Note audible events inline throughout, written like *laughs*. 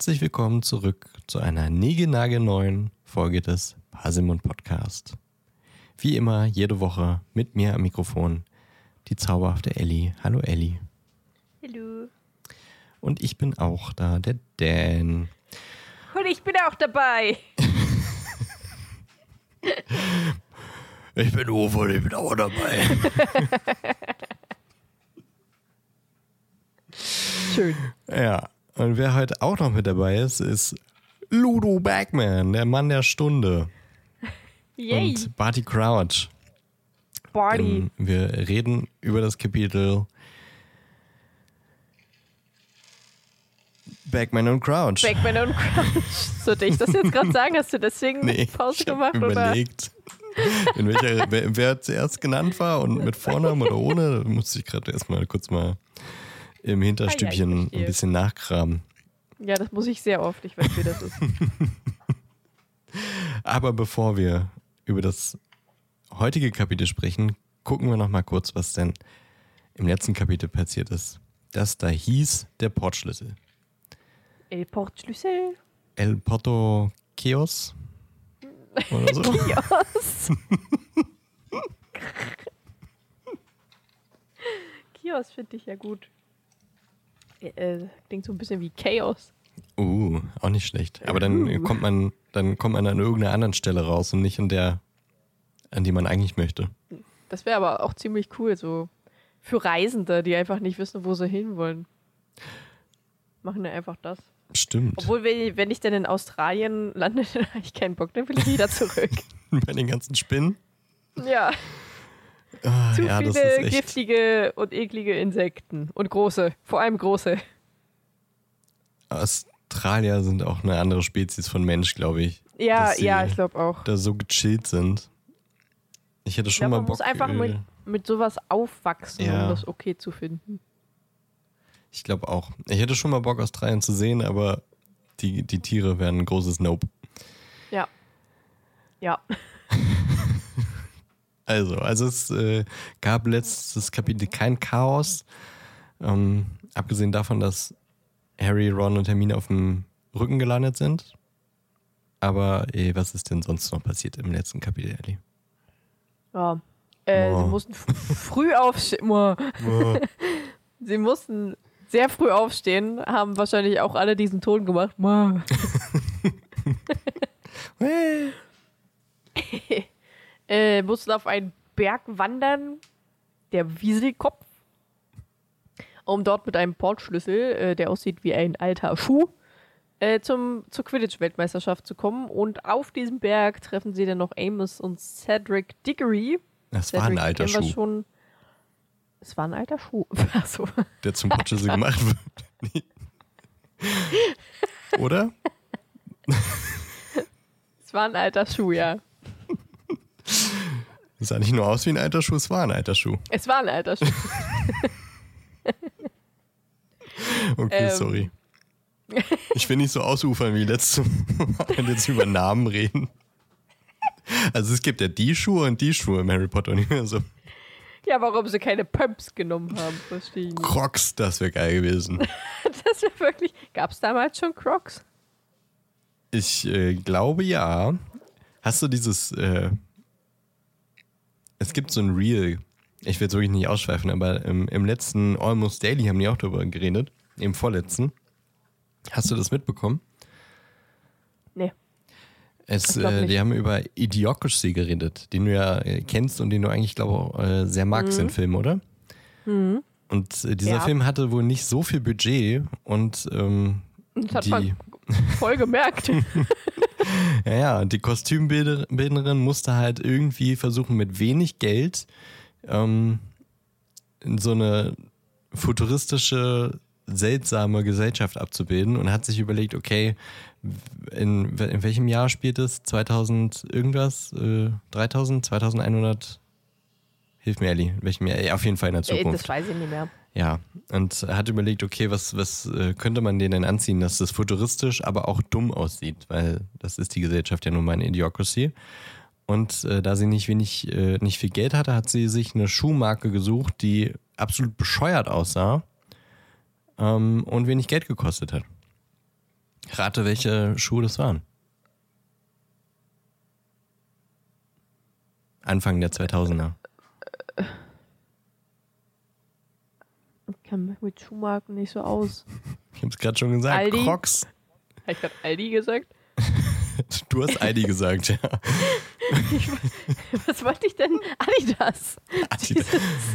herzlich willkommen zurück zu einer neuen Folge des Parsimon Podcast. Wie immer, jede Woche mit mir am Mikrofon die zauberhafte Ellie. Hallo Ellie. Hallo. Und ich bin auch da, der Dan. Und ich bin auch dabei. *laughs* ich bin Uwe und ich bin auch dabei. *laughs* Schön. Ja, und wer heute auch noch mit dabei ist, ist Ludo Bagman, der Mann der Stunde. *laughs* Yay. Und Barty Crouch. Party. Ähm, wir reden über das Kapitel Bagman und Crouch. Backman und Crouch. *laughs* Sollte ich das jetzt gerade sagen? Hast du deswegen nee, Pause ich hab gemacht? Oder? überlegt, in welcher, wer, wer zuerst genannt war und mit Vornamen oder ohne, da musste ich gerade erstmal kurz mal im Hinterstübchen Ah, ja, ein bisschen nachkramen. Ja, das muss ich sehr oft. Ich weiß, wie das ist. *laughs* Aber bevor wir über das heutige Kapitel sprechen, gucken wir noch mal kurz, was denn im letzten Kapitel passiert ist. Das da hieß der Portschlüssel. El Portschlüssel. El Porto Chaos oder so. *laughs* Kiosk. *laughs* Kiosk finde ich ja gut. Äh, klingt so ein bisschen wie Chaos. Uh, auch nicht schlecht. Aber dann Uh. kommt man, dann kommt man an irgendeiner anderen Stelle raus und nicht an der, an die man eigentlich möchte. Das wäre aber auch ziemlich cool, so für Reisende, die einfach nicht wissen, wo sie hinwollen. Machen wir einfach das. Stimmt. Obwohl, wenn, wenn ich dann in Australien lande, *laughs* dann habe ich keinen Bock, dann will ich wieder zurück. *laughs* Bei den ganzen Spinnen. ja, Ah, zu ja, viele giftige und eklige Insekten. Und große, vor allem große. Australier sind auch eine andere Spezies von Mensch, glaube ich. Ja, ja, ich glaube auch. Da so gechillt sind. Ich hätte Ich schon glaube, mal man Bock. muss einfach mit, mit sowas aufwachsen, Ja. um das okay zu finden. Ich glaube auch. Ich hätte schon mal Bock, Australien zu sehen, aber die, die Tiere wären ein großes Nope. Ja. Ja. *laughs* Also, also es äh, gab letztes Kapitel kein Chaos. Ähm, abgesehen davon, dass Harry, Ron und Hermine auf dem Rücken gelandet sind. Aber eh, was ist denn sonst noch passiert im letzten Kapitel, Ellie? ja. Äh, Boah. Sie mussten früh aufstehen. Boah. *laughs* Sie mussten sehr früh aufstehen, haben wahrscheinlich auch alle diesen Ton gemacht. *laughs* *laughs* Äh, mussten auf einen Berg wandern, der Wieselkopf, um dort mit einem Portschlüssel, äh, der aussieht wie ein alter Schuh, äh, zum, zur Quidditch-Weltmeisterschaft zu kommen. Und auf diesem Berg treffen sie dann noch Amos und Cedric Diggory. Das war ein Cedric alter Schuh, Schon. Es war ein alter Schuh. *laughs* Achso. der zum Potschlüssel gemacht wird. *laughs* Oder? Es war ein alter Schuh, ja. Es sah nicht nur aus wie ein alter Schuh, es war ein alter Schuh. Es war ein alter Schuh. *laughs* Okay, Ähm. sorry. Ich will nicht so ausufern wie letztes Mal und jetzt über Namen reden. Also es gibt ja die Schuhe und die Schuhe im Harry Potter Universum. Ja, warum sie keine Pumps genommen haben, verstehe ich nicht. Crocs, das wäre geil gewesen. *laughs* Das wäre wirklich. Gab es damals schon Crocs? Ich äh, glaube ja. Hast du dieses, äh, es gibt so ein Reel, ich will es wirklich nicht ausschweifen, aber im, im letzten Almost Daily haben die auch darüber geredet, im vorletzten. Hast du das mitbekommen? Nee. Es, äh, die haben über Idiocracy geredet, den du ja äh, kennst und den du eigentlich, glaube ich, äh, sehr magst, den Film, oder? Und äh, dieser Mhm. Ja. Film hatte wohl nicht so viel Budget und ähm, Das hat die, man voll gemerkt. *laughs* *laughs* ja, ja, die Kostümbildnerin musste halt irgendwie versuchen, mit wenig Geld ähm, so eine futuristische, seltsame Gesellschaft abzubilden und hat sich überlegt, okay, in, in welchem Jahr spielt es? 2000 irgendwas? Äh, 3000? 2100? Hilf mir, Ellie. In welchem Jahr? Ja, auf jeden Fall in der Ey, Zukunft. das weiß ich nicht mehr. Ja, und hat überlegt, okay, was, was äh, könnte man denen anziehen, dass das futuristisch, aber auch dumm aussieht, weil das ist die Gesellschaft ja nun mal eine Idiocracy. Und äh, da sie nicht wenig, äh, nicht viel Geld hatte, hat sie sich eine Schuhmarke gesucht, die absolut bescheuert aussah ähm, und wenig Geld gekostet hat. Rate, welche Schuhe das waren. Anfang der 2000er. Ich kann mich mit Schuhmarken nicht so aus. *laughs* Ich hab's gerade schon gesagt. Aldi? Crocs. Habe ich gerade Aldi gesagt? *laughs* Du hast Aldi gesagt, ja. *laughs* Was wollte ich denn? Adidas. Adidas,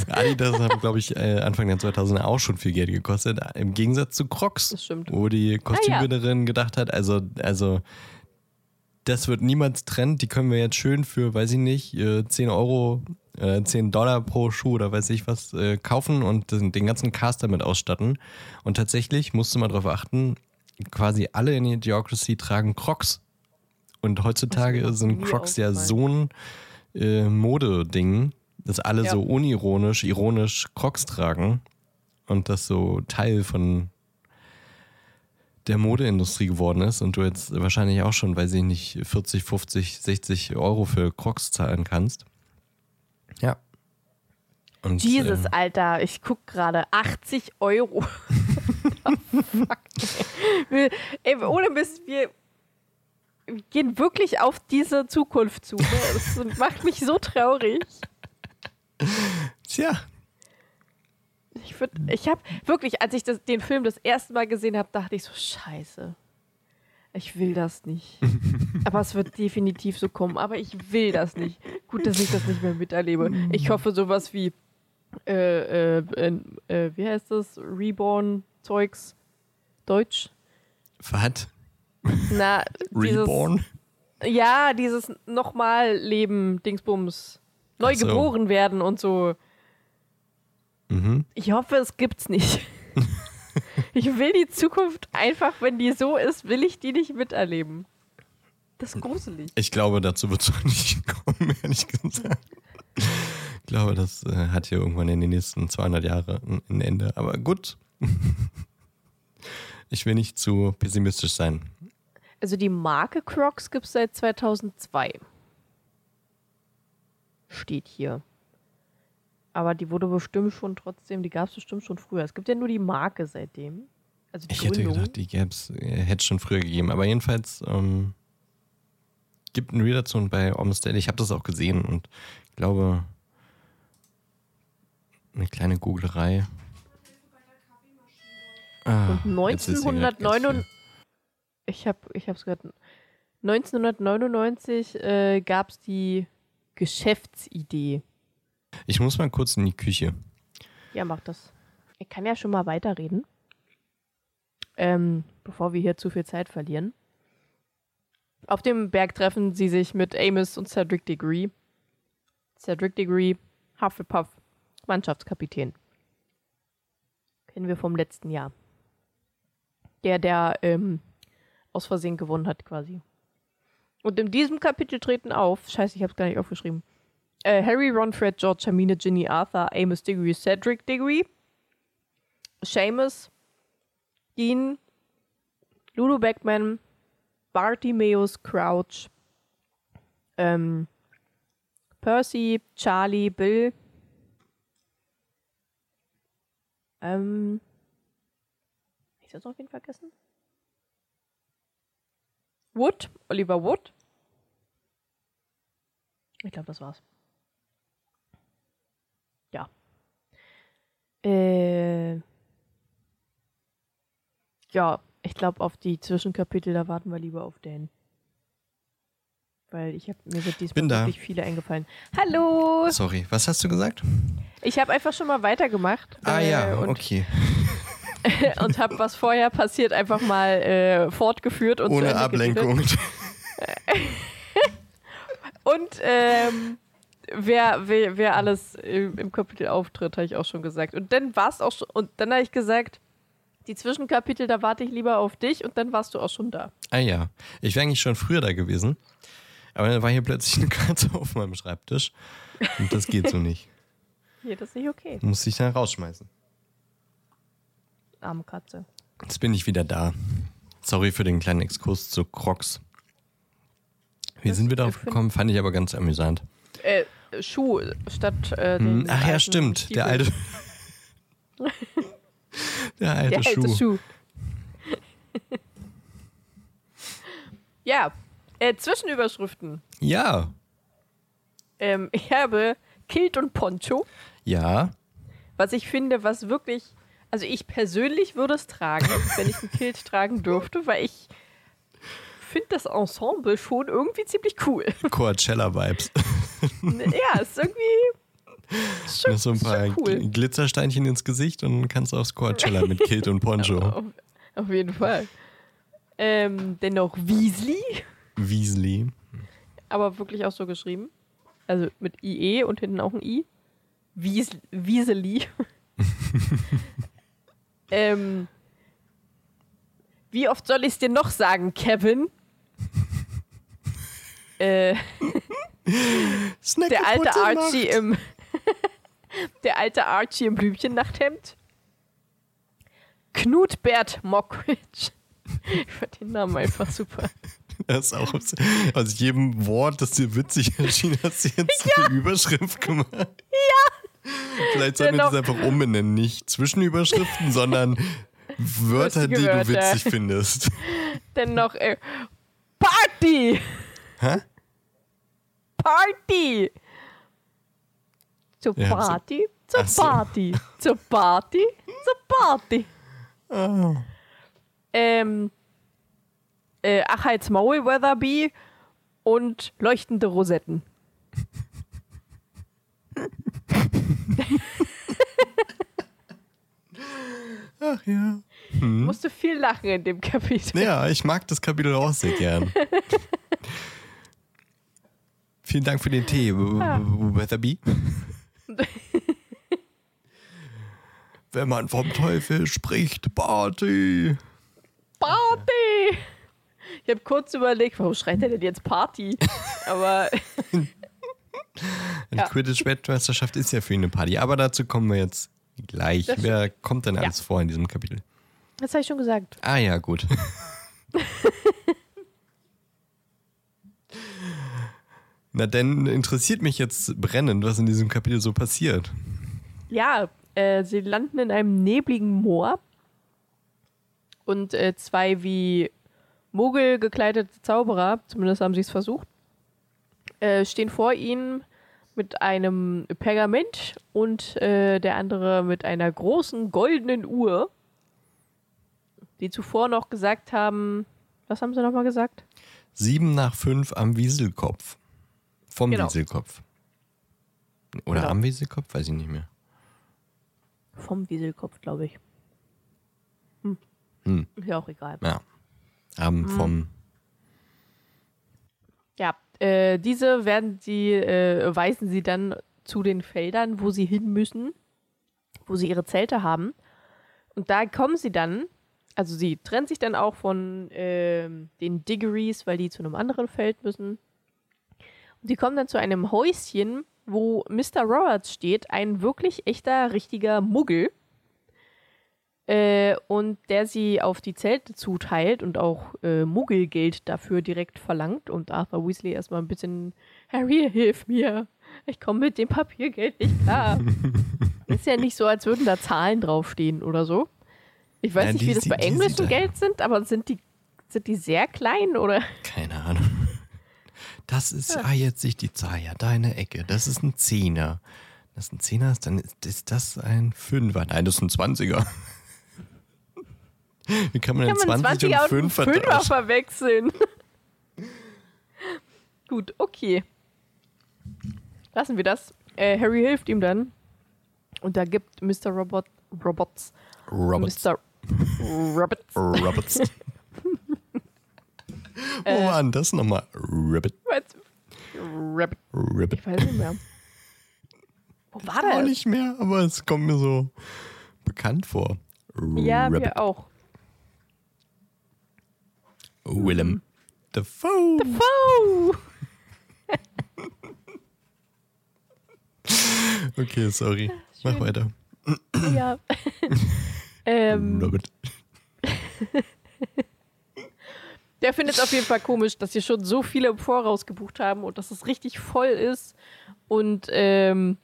Adidas haben, glaube ich, äh, Anfang der 2000er auch schon viel Geld gekostet. Im Gegensatz zu Crocs, Das stimmt. wo die Kostümbinderin gedacht hat, also, also das wird niemals Trend. Die können wir jetzt schön für, weiß ich nicht, äh, 10 Euro, äh, 10 Dollar pro Schuh oder weiß ich was äh, kaufen und den, den ganzen Cast damit ausstatten. Und tatsächlich musste man darauf achten, quasi alle in Idiocracy tragen Crocs. Und heutzutage sind Crocs ja so ein äh, Modeding, dass alle Ja. so unironisch, ironisch Crocs tragen und das so Teil von der Modeindustrie geworden ist und du jetzt wahrscheinlich auch schon, weiß ich nicht, 40, 50, 60 Euro für Crocs zahlen kannst. Ja. Und, Jesus, ähm, Alter, ich guck gerade. 80 Euro. *laughs* Fuck. Wir, ey, ohne Mist, wir gehen wirklich auf diese Zukunft zu. Ne? Das macht mich so traurig. tja, Ich, würd- ich habe wirklich, als ich das, den Film das erste Mal gesehen habe, dachte ich so, scheiße. Ich will das nicht. *laughs* Aber es wird definitiv so kommen. Aber ich will das nicht. Gut, dass ich das nicht mehr miterlebe. Ich hoffe, sowas wie, äh, äh, äh, äh, wie heißt das? Reborn-Zeugs? Deutsch? was? Na, *laughs* dieses, Reborn? Ja, dieses nochmal Leben, Dingsbums. Neu so. geboren werden und so. Mhm. Ich hoffe, es gibt's nicht. *laughs* ich will die Zukunft einfach, wenn die so ist, will ich die nicht miterleben. Das ist gruselig. Ich glaube, dazu wird es *laughs* auch nicht kommen, ehrlich gesagt. Ich glaube, das äh, hat hier irgendwann in den nächsten 200 Jahren ein Ende. Aber gut. *laughs* Ich will nicht zu pessimistisch sein. Also die Marke Crocs gibt's seit 2002. Steht hier. Aber die wurde bestimmt schon trotzdem, die gab's bestimmt schon früher. Es gibt ja nur die Marke seitdem. Also die Ich hätte Gründung. gedacht, die gäb's, äh, hätte es schon früher gegeben. Aber jedenfalls ähm, gibt ein dazu und bei Omstead. Ich habe das auch gesehen und ich glaube, eine kleine Googlerei. Ah, Und jetzt ist hier grad ganz 1999 viel. ich habe ich hab's gehört. 1999 äh, gab es die Geschäftsidee. Ich muss mal kurz in die Küche. Ja, mach das. Ich kann ja schon mal weiterreden. Ähm, bevor wir hier zu viel Zeit verlieren. Auf dem Berg treffen sie sich mit Amos und Cedric Diggory. Cedric Diggory, Hufflepuff, Mannschaftskapitän. Kennen wir vom letzten Jahr. Der, der ähm, aus Versehen gewonnen hat, quasi. Und in diesem Kapitel treten auf, scheiße, ich hab's gar nicht aufgeschrieben, äh, Harry, Ron, Fred, George, Hermine, Ginny, Arthur, Amos Diggory, Cedric Diggory, Seamus, Dean, Lulu Beckman, Bartimeus Crouch, ähm, Percy, Charlie, Bill, ähm, ich das noch wen vergessen? Wood, Oliver Wood. Ich glaube, das war's. Ja. Äh, ja, ich glaube, auf die Zwischenkapitel, da warten wir lieber auf Dan. Weil ich habe mir sind diesmal wirklich viele eingefallen. Hallo! Sorry, was hast du gesagt? Ich habe einfach schon mal weitergemacht. Ah äh, ja, und, okay. *laughs* und habe, was vorher passiert, einfach mal äh, fortgeführt und Ohne Ablenkung. *laughs* *laughs* Und ähm, wer, wer, wer alles im, im Kapitel auftritt, habe ich auch schon gesagt. Und dann war es auch schon, und dann habe ich gesagt, die Zwischenkapitel, da warte ich lieber auf dich und dann warst du auch schon da. Ah ja, ich wäre eigentlich schon früher da gewesen. Aber dann war hier plötzlich *laughs* eine Katze auf meinem Schreibtisch. Und das geht so nicht. *laughs* Nee, das ist nicht okay. Muss ich dann rausschmeißen. Arme Katze. Jetzt bin ich wieder da. Sorry für den kleinen Exkurs zu Crocs. Wie Das- sind wir darauf gekommen? Fand ich aber ganz amüsant. Äh, Schuh statt äh, Hm, den Ach ja, stimmt. Stiefel. *laughs* Der alte. der alte Der Schuh. alte Schuh. Ja, äh, Zwischenüberschriften. Ja. Ähm, ich habe Kilt und Poncho, Ja. was ich finde, was wirklich. Also ich persönlich würde es tragen, *laughs* wenn ich ein Kilt tragen dürfte, weil ich finde das Ensemble schon irgendwie ziemlich cool. Coachella-Vibes. *laughs* ja, ist irgendwie schon, Noch so ein paar schon cool. Gl- Glitzersteinchen ins Gesicht und dann kannst du aufs Coachella mit Kilt und Poncho. *laughs* Auf, auf jeden Fall. Ähm, dennoch Weasley, Weasley. aber wirklich auch so geschrieben. Also mit IE und hinten auch ein I. Wies Wieseli. *laughs* ähm, wie oft soll ich es dir noch sagen, Kevin? äh, *laughs* der alte Archie im der alte Archie im Blümchennachthemd. Knut Bert Mockridge. Ich fand den Namen einfach super. Das ist auch aus, aus jedem Wort, das dir witzig erschien, hast du jetzt eine Überschrift gemacht. Ja. Vielleicht sollten wir Dennoch- das einfach umbenennen. Nicht Zwischenüberschriften, sondern Wörter, die du witzig findest. Denn noch äh, Party! Hä? Party! Zur Party, zur. Party, zur Party, zur Party. Oh. Ähm, äh, Ach als Maul Weatherby und leuchtende Rosetten. Ach ja. Musste viel lachen in dem Kapitel. Ja, ich mag das Kapitel auch sehr gern. *laughs* Vielen Dank für den Tee, *laughs* Weatherby. *laughs* Wenn man vom Teufel spricht, Party. Party! Ich habe kurz überlegt, warum schreit er denn jetzt Party? Aber *laughs* Die Ja. Quidditch-Weltmeisterschaft ist ja für ihn eine Party, aber dazu kommen wir jetzt gleich. Das Wer kommt denn Ja. alles vor in diesem Kapitel? das habe ich schon gesagt. Ah ja, gut. Na, denn interessiert mich jetzt brennend, was in diesem Kapitel so passiert. Ja, äh, sie landen in einem nebligen Moor und äh, zwei wie Mogel gekleidete Zauberer, zumindest haben sie es versucht, äh, stehen vor ihnen mit einem Pergament und äh, der andere mit einer großen goldenen Uhr, die zuvor noch gesagt haben, was haben sie nochmal gesagt? Sieben nach fünf am Wieselkopf. Vom Genau. Wieselkopf. Oder Genau. am Wieselkopf, weiß ich nicht mehr. Vom Wieselkopf, glaube ich. Hm. Hm. Ist ja auch egal. Ja. Am Mhm. vom. Ja, äh, diese werden sie, äh, weisen sie dann zu den Feldern, wo sie hin müssen, wo sie ihre Zelte haben. Und da kommen sie dann, also sie trennen sich dann auch von ähm, den Diggories, weil die zu einem anderen Feld müssen. Die kommen dann zu einem Häuschen, wo Mr. Roberts steht, ein wirklich echter, richtiger Muggel. Äh, und der sie auf die Zelte zuteilt und auch äh, Muggelgeld dafür direkt verlangt. Und Arthur Weasley erstmal ein bisschen, Harry, hilf mir. Ich komme mit dem Papiergeld nicht klar. *laughs* Ist ja nicht so, als würden da Zahlen draufstehen oder so. Ich weiß Ja, nicht, die wie das bei die sieht englischem. Geld sind, aber sind die, sind die sehr klein oder? Keine Ahnung. Das ist, ah, jetzt sehe ich die Zahl, ja, deine Ecke. Das ist ein Zehner. Das ein Zehner ist, dann ist, ist das ein Fünfer. Nein, das ist ein Zwanziger. *laughs* Wie kann man denn Kann man 20 20 und 5 Fünfer verwechseln. *laughs* Gut, okay. Lassen wir das. Äh, Harry hilft ihm dann. Und da gibt Mr. Robot, Robots, Roberts. Mr. *laughs* Roberts, Äh. Wo war denn das nochmal? Rabbit. was? Rabbit, Rabbit. ich weiß nicht mehr. Wo war Auch das? nicht mehr, aber es kommt mir so bekannt vor. Ja, Rabbit. wir auch. Willem. Dafoe. Oh! *laughs* Okay, sorry. Mach schön. weiter. Ja. *laughs* ähm, Rabbit. *laughs* Der findet es auf jeden Fall komisch, dass sie schon so viele im Voraus gebucht haben und dass es richtig voll ist und ähm,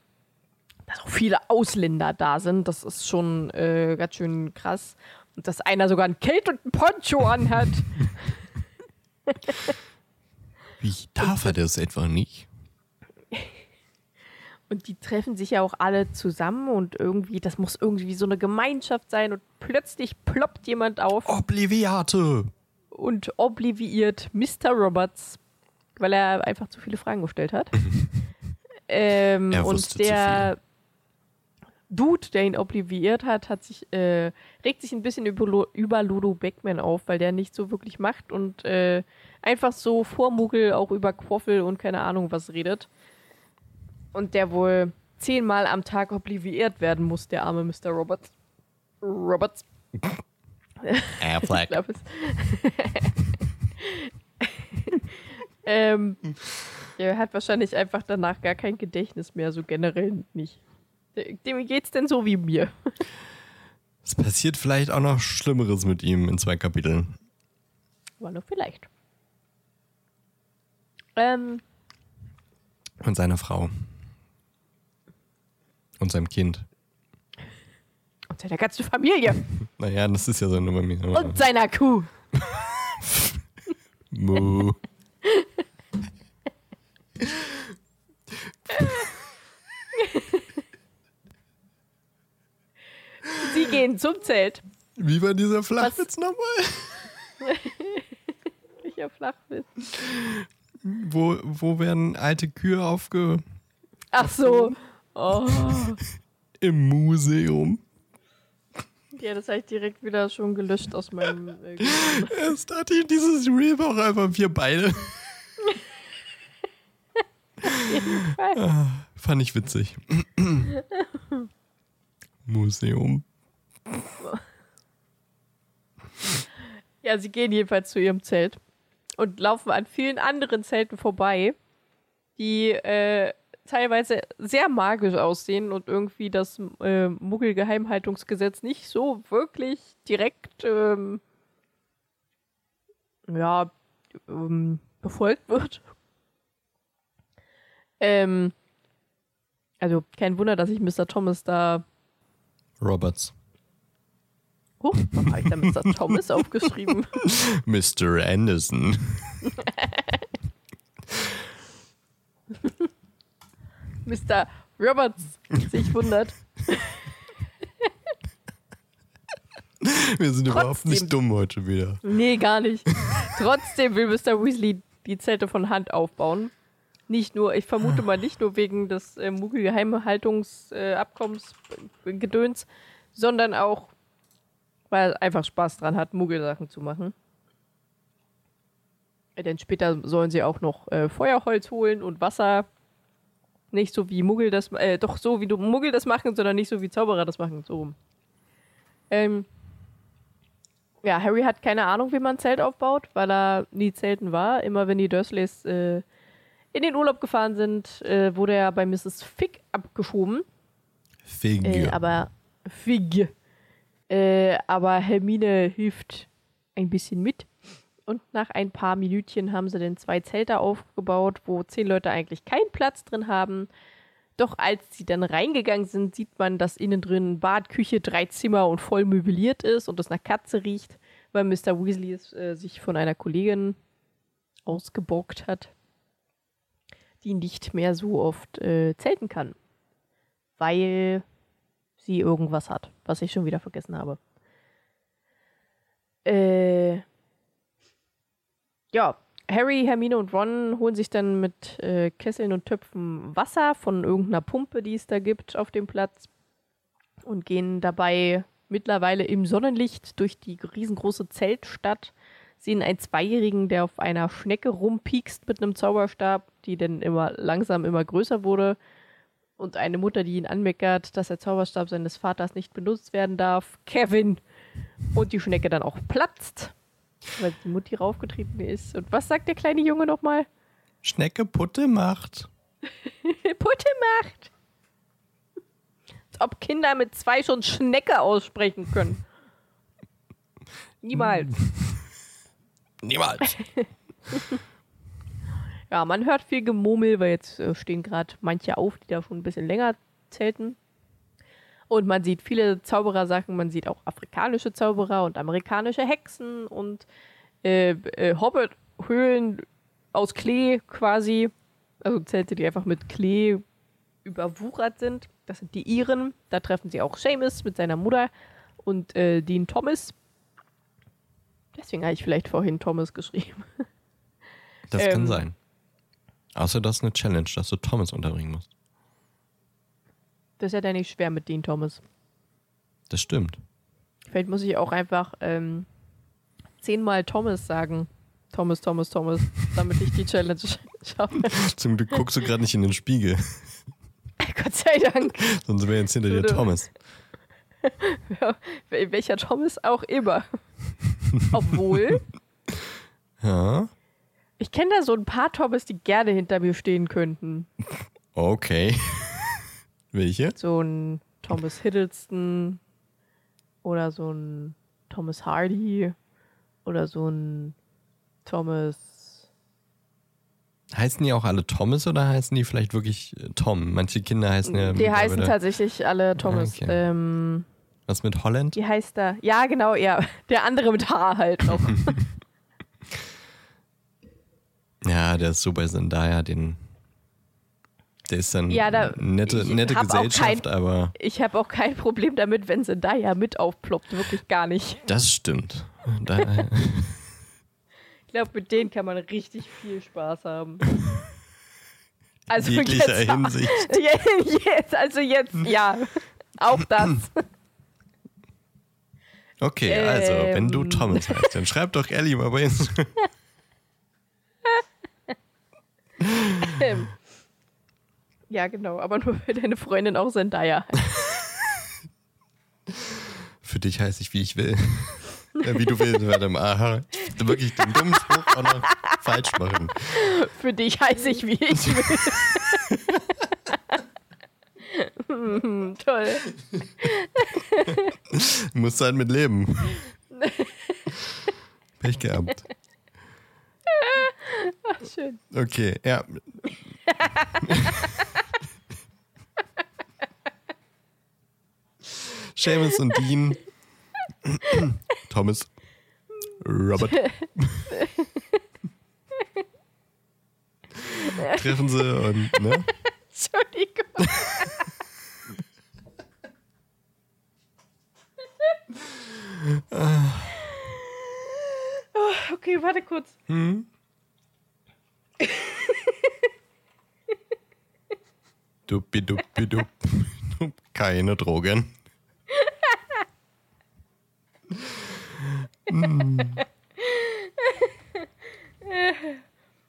dass auch viele Ausländer da sind. Das ist schon äh, ganz schön krass. Und dass einer sogar ein Cape und ein Poncho anhat. Wie darf er das etwa nicht? Und die treffen sich ja auch alle zusammen und irgendwie, das muss irgendwie so eine Gemeinschaft sein und plötzlich ploppt jemand auf Obliviate! Und obliviert Mr. Roberts, weil er einfach zu viele Fragen gestellt hat. *laughs* ähm, und der Dude, der ihn obliviert hat, hat sich, äh, regt sich ein bisschen über, über Ludo Beckman auf, weil der nicht so wirklich macht und äh, einfach so vor Muggel auch über Quaffel und keine Ahnung was redet. Und der wohl zehnmal am Tag obliviert werden muss, der arme Mr. Roberts. Roberts. *laughs* Ich Affleck. glaube es. ähm, der hat wahrscheinlich einfach danach gar kein Gedächtnis mehr, so generell nicht. Dem geht's denn so wie mir. Es passiert vielleicht auch noch Schlimmeres mit ihm in zwei Kapiteln. Aber nur vielleicht. Ähm, Und seiner Frau. Und seinem Kind. Seiner ganzen Familie. *laughs* Naja, das ist ja so eine mir. Und seiner Kuh. *laughs* Mu. *laughs* Sie gehen zum Zelt. Wie war dieser Flachwitz nochmal? Welcher Flachwitz. Wo, wo werden alte Kühe aufge... Ach so. Oh. Im Museum. Ja, das habe ich direkt wieder schon gelöscht aus meinem äh. Erst *laughs* hatte ich dieses Reel auch einfach wir beide. *laughs* Ah, Fand ich witzig. *laughs* Museum. Ja, sie gehen jedenfalls zu ihrem Zelt und laufen an vielen anderen Zelten vorbei, die äh, teilweise sehr magisch aussehen und irgendwie das äh, Muggelgeheimhaltungsgesetz nicht so wirklich direkt ähm, ja, ähm, befolgt wird. Ähm, also kein Wunder, dass ich Mr. Thomas da. Roberts. Huch, warum habe ich da Mr. Thomas aufgeschrieben? *laughs* Mr. Anderson. *laughs* Mr. Roberts sich wundert. Wir sind überhaupt Trotzdem. nicht dumm heute wieder. Nee, gar nicht. Trotzdem will Mr. Weasley die Zelte von Hand aufbauen. Nicht nur, ich vermute mal nicht nur wegen des äh, Muggel-Geheimhaltungsabkommens äh, Gedöns, sondern auch, weil er einfach Spaß dran hat, Muggelsachen zu machen. Denn später sollen sie auch noch äh, Feuerholz holen und Wasser. Nicht so wie Muggel das, äh, doch so wie du Muggel das machen, sondern nicht so wie Zauberer das machen. So rum. Ähm, ja, Harry hat keine Ahnung, wie man ein Zelt aufbaut, weil er nie zelten war. Immer wenn die Dursleys äh, in den Urlaub gefahren sind, äh, wurde er bei Mrs. Fig abgeschoben. Fig. Äh, aber Fig. Äh, aber Hermine hilft ein bisschen mit. Und nach ein paar Minütchen haben sie dann zwei Zelte aufgebaut, wo zehn Leute eigentlich keinen Platz drin haben. Doch als sie dann reingegangen sind, sieht man, dass innen drin Bad, Küche, drei Zimmer und voll möbliert ist und es nach Katze riecht, weil Mr. Weasley es, äh, sich von einer Kollegin ausgebockt hat, die nicht mehr so oft äh, zelten kann. Weil sie irgendwas hat, was ich schon wieder vergessen habe. Äh, ja, Harry, Hermine und Ron holen sich dann mit äh, Kesseln und Töpfen Wasser von irgendeiner Pumpe, die es da gibt, auf dem Platz und gehen dabei mittlerweile im Sonnenlicht durch die riesengroße Zeltstadt, sehen einen Zweijährigen, der auf einer Schnecke rumpiekst mit einem Zauberstab, die dann immer langsam immer größer wurde und eine Mutter, die ihn anmeckert, dass der Zauberstab seines Vaters nicht benutzt werden darf. Kevin! Und die Schnecke dann auch platzt, weil die Mutti raufgetreten ist. Und was sagt der kleine Junge nochmal? Schnecke Putte macht. *laughs* Putte macht! Als ob Kinder mit zwei schon Schnecke aussprechen können. Niemals. *laughs* Niemals. *laughs* Ja, man hört viel Gemurmel, weil jetzt äh, stehen gerade manche auf, die da schon ein bisschen länger zelten. Und man sieht viele Zauberersachen, man sieht auch afrikanische Zauberer und amerikanische Hexen und äh, äh, Hobbit, Höhlen aus Klee quasi. Also Zelte, die einfach mit Klee überwuchert sind. Das sind die Iren. Da treffen sie auch Seamus mit seiner Mutter und äh, Dean Thomas. Deswegen habe ich vielleicht vorhin Thomas geschrieben. Das kann Ähm. sein. Außer das ist eine Challenge, dass du Thomas unterbringen musst. Das ist ja dann nicht schwer mit Dean Thomas. Das stimmt. Vielleicht muss ich auch einfach ähm, zehnmal Thomas sagen. Thomas, Thomas, Thomas, *laughs* damit ich die Challenge schaffe. Zum Glück guckst du gerade nicht in den Spiegel. *laughs* Gott sei Dank. Sonst wäre jetzt hinter dir Thomas. *laughs* Welcher Thomas auch immer. Obwohl, Ja. ich kenne da so ein paar Thomas, die gerne hinter mir stehen könnten. Okay. Welche? So ein Thomas Hiddleston oder so ein Thomas Hardy oder so ein Thomas. Heißen die auch alle Thomas oder heißen die vielleicht wirklich äh, Tom? Manche Kinder heißen ja. Die heißen tatsächlich alle Thomas. Okay. Ähm, Was mit Holland? wie heißt der? Ja, genau, ja. Der andere mit Haar halt noch. *laughs* Ja, der ist so bei Zendaya, den. Der ist dann Ja, da- nette, nette Gesellschaft, aber Ich habe auch kein Problem damit, wenn Zendaya mit aufploppt. Wirklich gar nicht. das stimmt. Da, Ich glaube, mit denen kann man richtig viel Spaß haben. Also jeglicher jetzt, Hinsicht. *laughs* jetzt, also jetzt, ja. Auch das. Okay, also, wenn du Ähm. Thomas heißt, dann schreib doch Ellie mal bei Instagram. *laughs* Ähm, ja, genau. Aber *laughs* nur für deine Freundin auch Zendaya. *laughs* Für dich heiße ich, wie ich will. *laughs* Ja, wie du willst, mal. Aha. Wirklich den dummen Spruch auch noch falsch machen. Für dich heiße ich, wie ich will. Toll. Musst halt mit leben. Pech gehabt. Schön. Okay, ja. Seamus und Dean. Thomas. Robert. Treffen sie und, ne? Entschuldigung. Oh, okay, warte kurz. Duppi, duppi, dupp. Keine Drogen.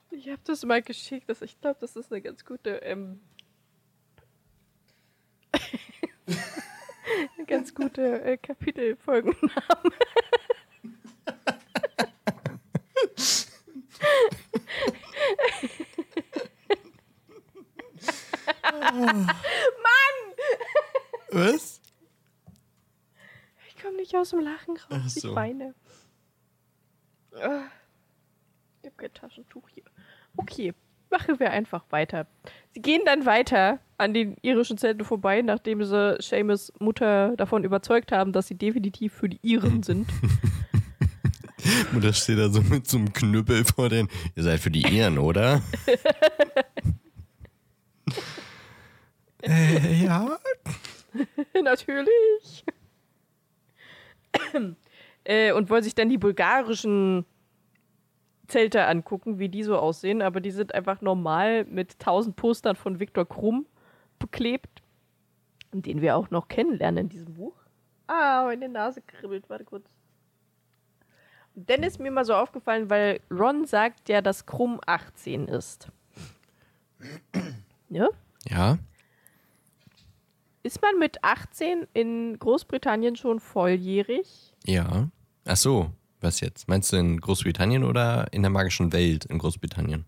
Ich habe das mal geschickt. Das, ich glaube, das ist eine ganz gute. Ähm, *laughs* eine ganz gute äh, Kapitelfolgenname. Was? Ich komme nicht aus dem Lachen raus. So. Ich weine. Ah, Ich habe kein Taschentuch hier. Okay, machen wir einfach weiter. Sie gehen dann weiter an den irischen Zelten vorbei, nachdem sie Seamus Mutter davon überzeugt haben, dass sie definitiv für die Iren sind. *laughs* Mutter steht da so mit so einem Knüppel vor den. Ihr seid für die Iren, oder? *laughs* äh, ja. *laughs* Natürlich. *clears throat* äh, und wollen sich dann die bulgarischen Zelte angucken, wie die so aussehen, aber die sind einfach normal mit tausend Postern von Viktor Krumm beklebt, den wir auch noch kennenlernen in diesem Buch. Ah, meine Nase kribbelt, warte kurz. Und dann ist mir mal so aufgefallen, weil Ron sagt ja, dass Krumm 18 ist. *clears throat* Ja? Ja. Ist man mit 18 in Großbritannien schon volljährig? Ja. Ach so, was jetzt? Meinst du in Großbritannien oder in der magischen Welt in Großbritannien?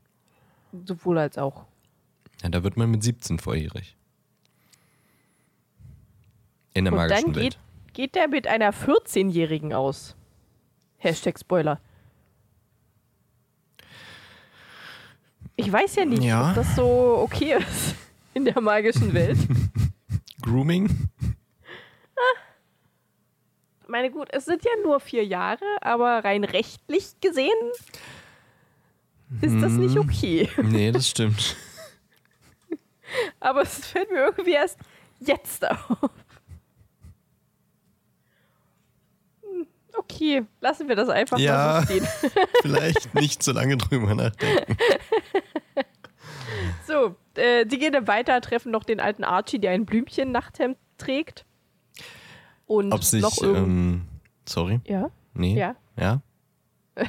Sowohl als auch. Ja, da wird man mit 17 volljährig. In der Und magischen dann Welt. geht, geht der mit einer 14-Jährigen aus. Hashtag Spoiler. Ich weiß ja nicht, Ja. ob das so okay ist in der magischen Welt. *laughs* Grooming? Ich meine, gut, es sind ja nur vier Jahre, aber rein rechtlich gesehen ist das nicht okay. *laughs* Nee, das stimmt. Aber es fällt mir irgendwie erst jetzt auf. Hm, Okay, lassen wir das einfach Ja. mal so stehen. *laughs* Vielleicht nicht so lange drüber nachdenken. *laughs* So, äh, die gehen dann weiter, treffen noch den alten Archie, der ein Blümchen-Nachthemd trägt. Und Ob sich, noch irgend... ähm, sorry, ja, nee, ja. ja. *laughs*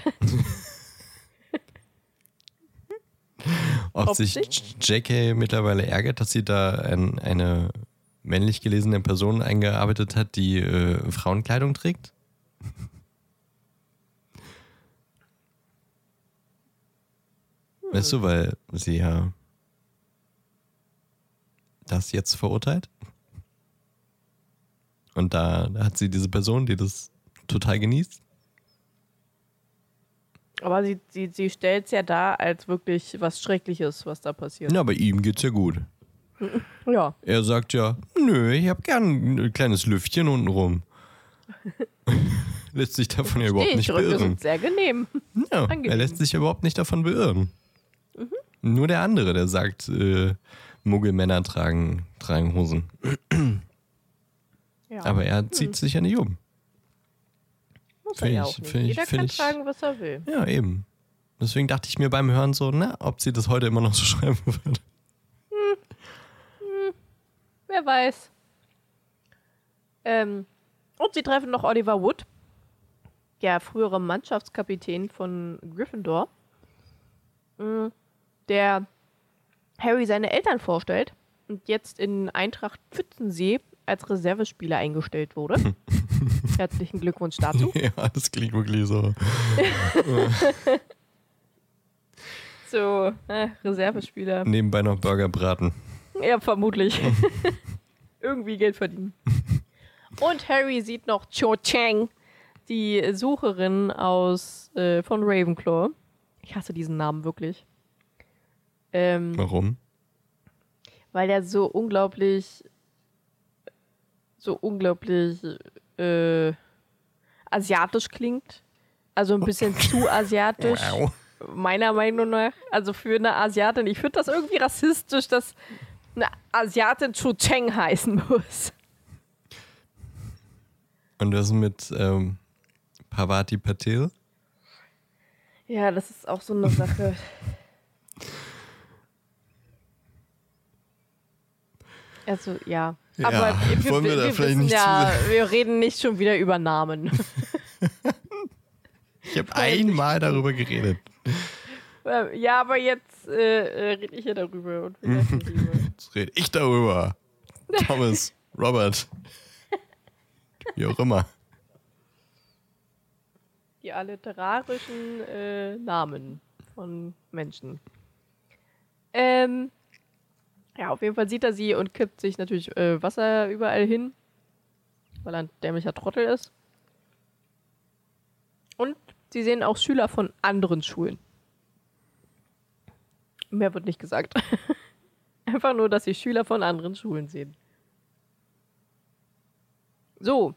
Ob, Ob sich sich- JK mittlerweile ärgert, dass sie da ein, eine männlich gelesene Person eingearbeitet hat, die äh, Frauenkleidung trägt? Weißt du, weil sie ja das jetzt verurteilt? Und da hat sie diese Person, die das total genießt. Aber sie, sie, sie stellt es ja da als wirklich was Schreckliches, was da passiert. Na, bei ihm geht's ja gut. *laughs* Ja. Er sagt ja, nö, ich hab gern ein kleines Lüftchen unten rum. *laughs* lässt sich davon ja überhaupt nicht beirren. sind sehr genehm. Ja, er lässt sich überhaupt nicht davon beirren. Nur der andere, der sagt, äh, Muggelmänner tragen, tragen Hosen. Ja. Aber er zieht sich ja nicht um. Muss er find ja ich- auch nicht. ich- Jeder kann ich- tragen, was er will. Ja, eben. Deswegen dachte ich mir beim Hören so, na, ob sie das heute immer noch so *laughs* schreiben würde. Wer weiß. Ähm, und sie treffen noch Oliver Wood, der frühere Mannschaftskapitän von Gryffindor, Mm, der Harry seine Eltern vorstellt und jetzt in Eintracht Pfützensee als Reservespieler eingestellt wurde. *laughs* Herzlichen Glückwunsch dazu. *laughs* ja, das klingt wirklich so. *laughs* So, äh, Reservespieler. Nebenbei noch Burger braten. Ja, vermutlich. Irgendwie Geld verdienen. Und Harry sieht noch Cho Chang, die Sucherin aus äh, von Ravenclaw. Ich hasse diesen Namen wirklich. Ähm, Warum? weil der so unglaublich, so unglaublich äh, asiatisch klingt. Also ein bisschen zu asiatisch Wow. meiner Meinung nach. Also für eine Asiatin, ich finde das irgendwie rassistisch, dass eine Asiatin Chu Cheng heißen muss. Und das mit ähm, Pavati Patel? Ja, das ist auch so eine Sache. Also, ja. Ja, Aber wir, wollen wir wir, da wir vielleicht wissen nicht ja, wir reden nicht schon wieder über Namen. *laughs* Ich habe einmal darüber geredet. Äh, ja, aber jetzt äh, rede ich ja darüber und lieber. Jetzt rede ich darüber. Thomas, *laughs* Robert. Wie auch immer. Die alliterarischen äh, Namen von Menschen. Ähm, ja, auf jeden Fall sieht er sie und kippt sich natürlich äh, Wasser überall hin, weil er ein dämlicher Trottel ist. Und sie sehen auch Schüler von anderen Schulen. Mehr wird nicht gesagt. *laughs* Einfach nur, dass sie Schüler von anderen Schulen sehen. So.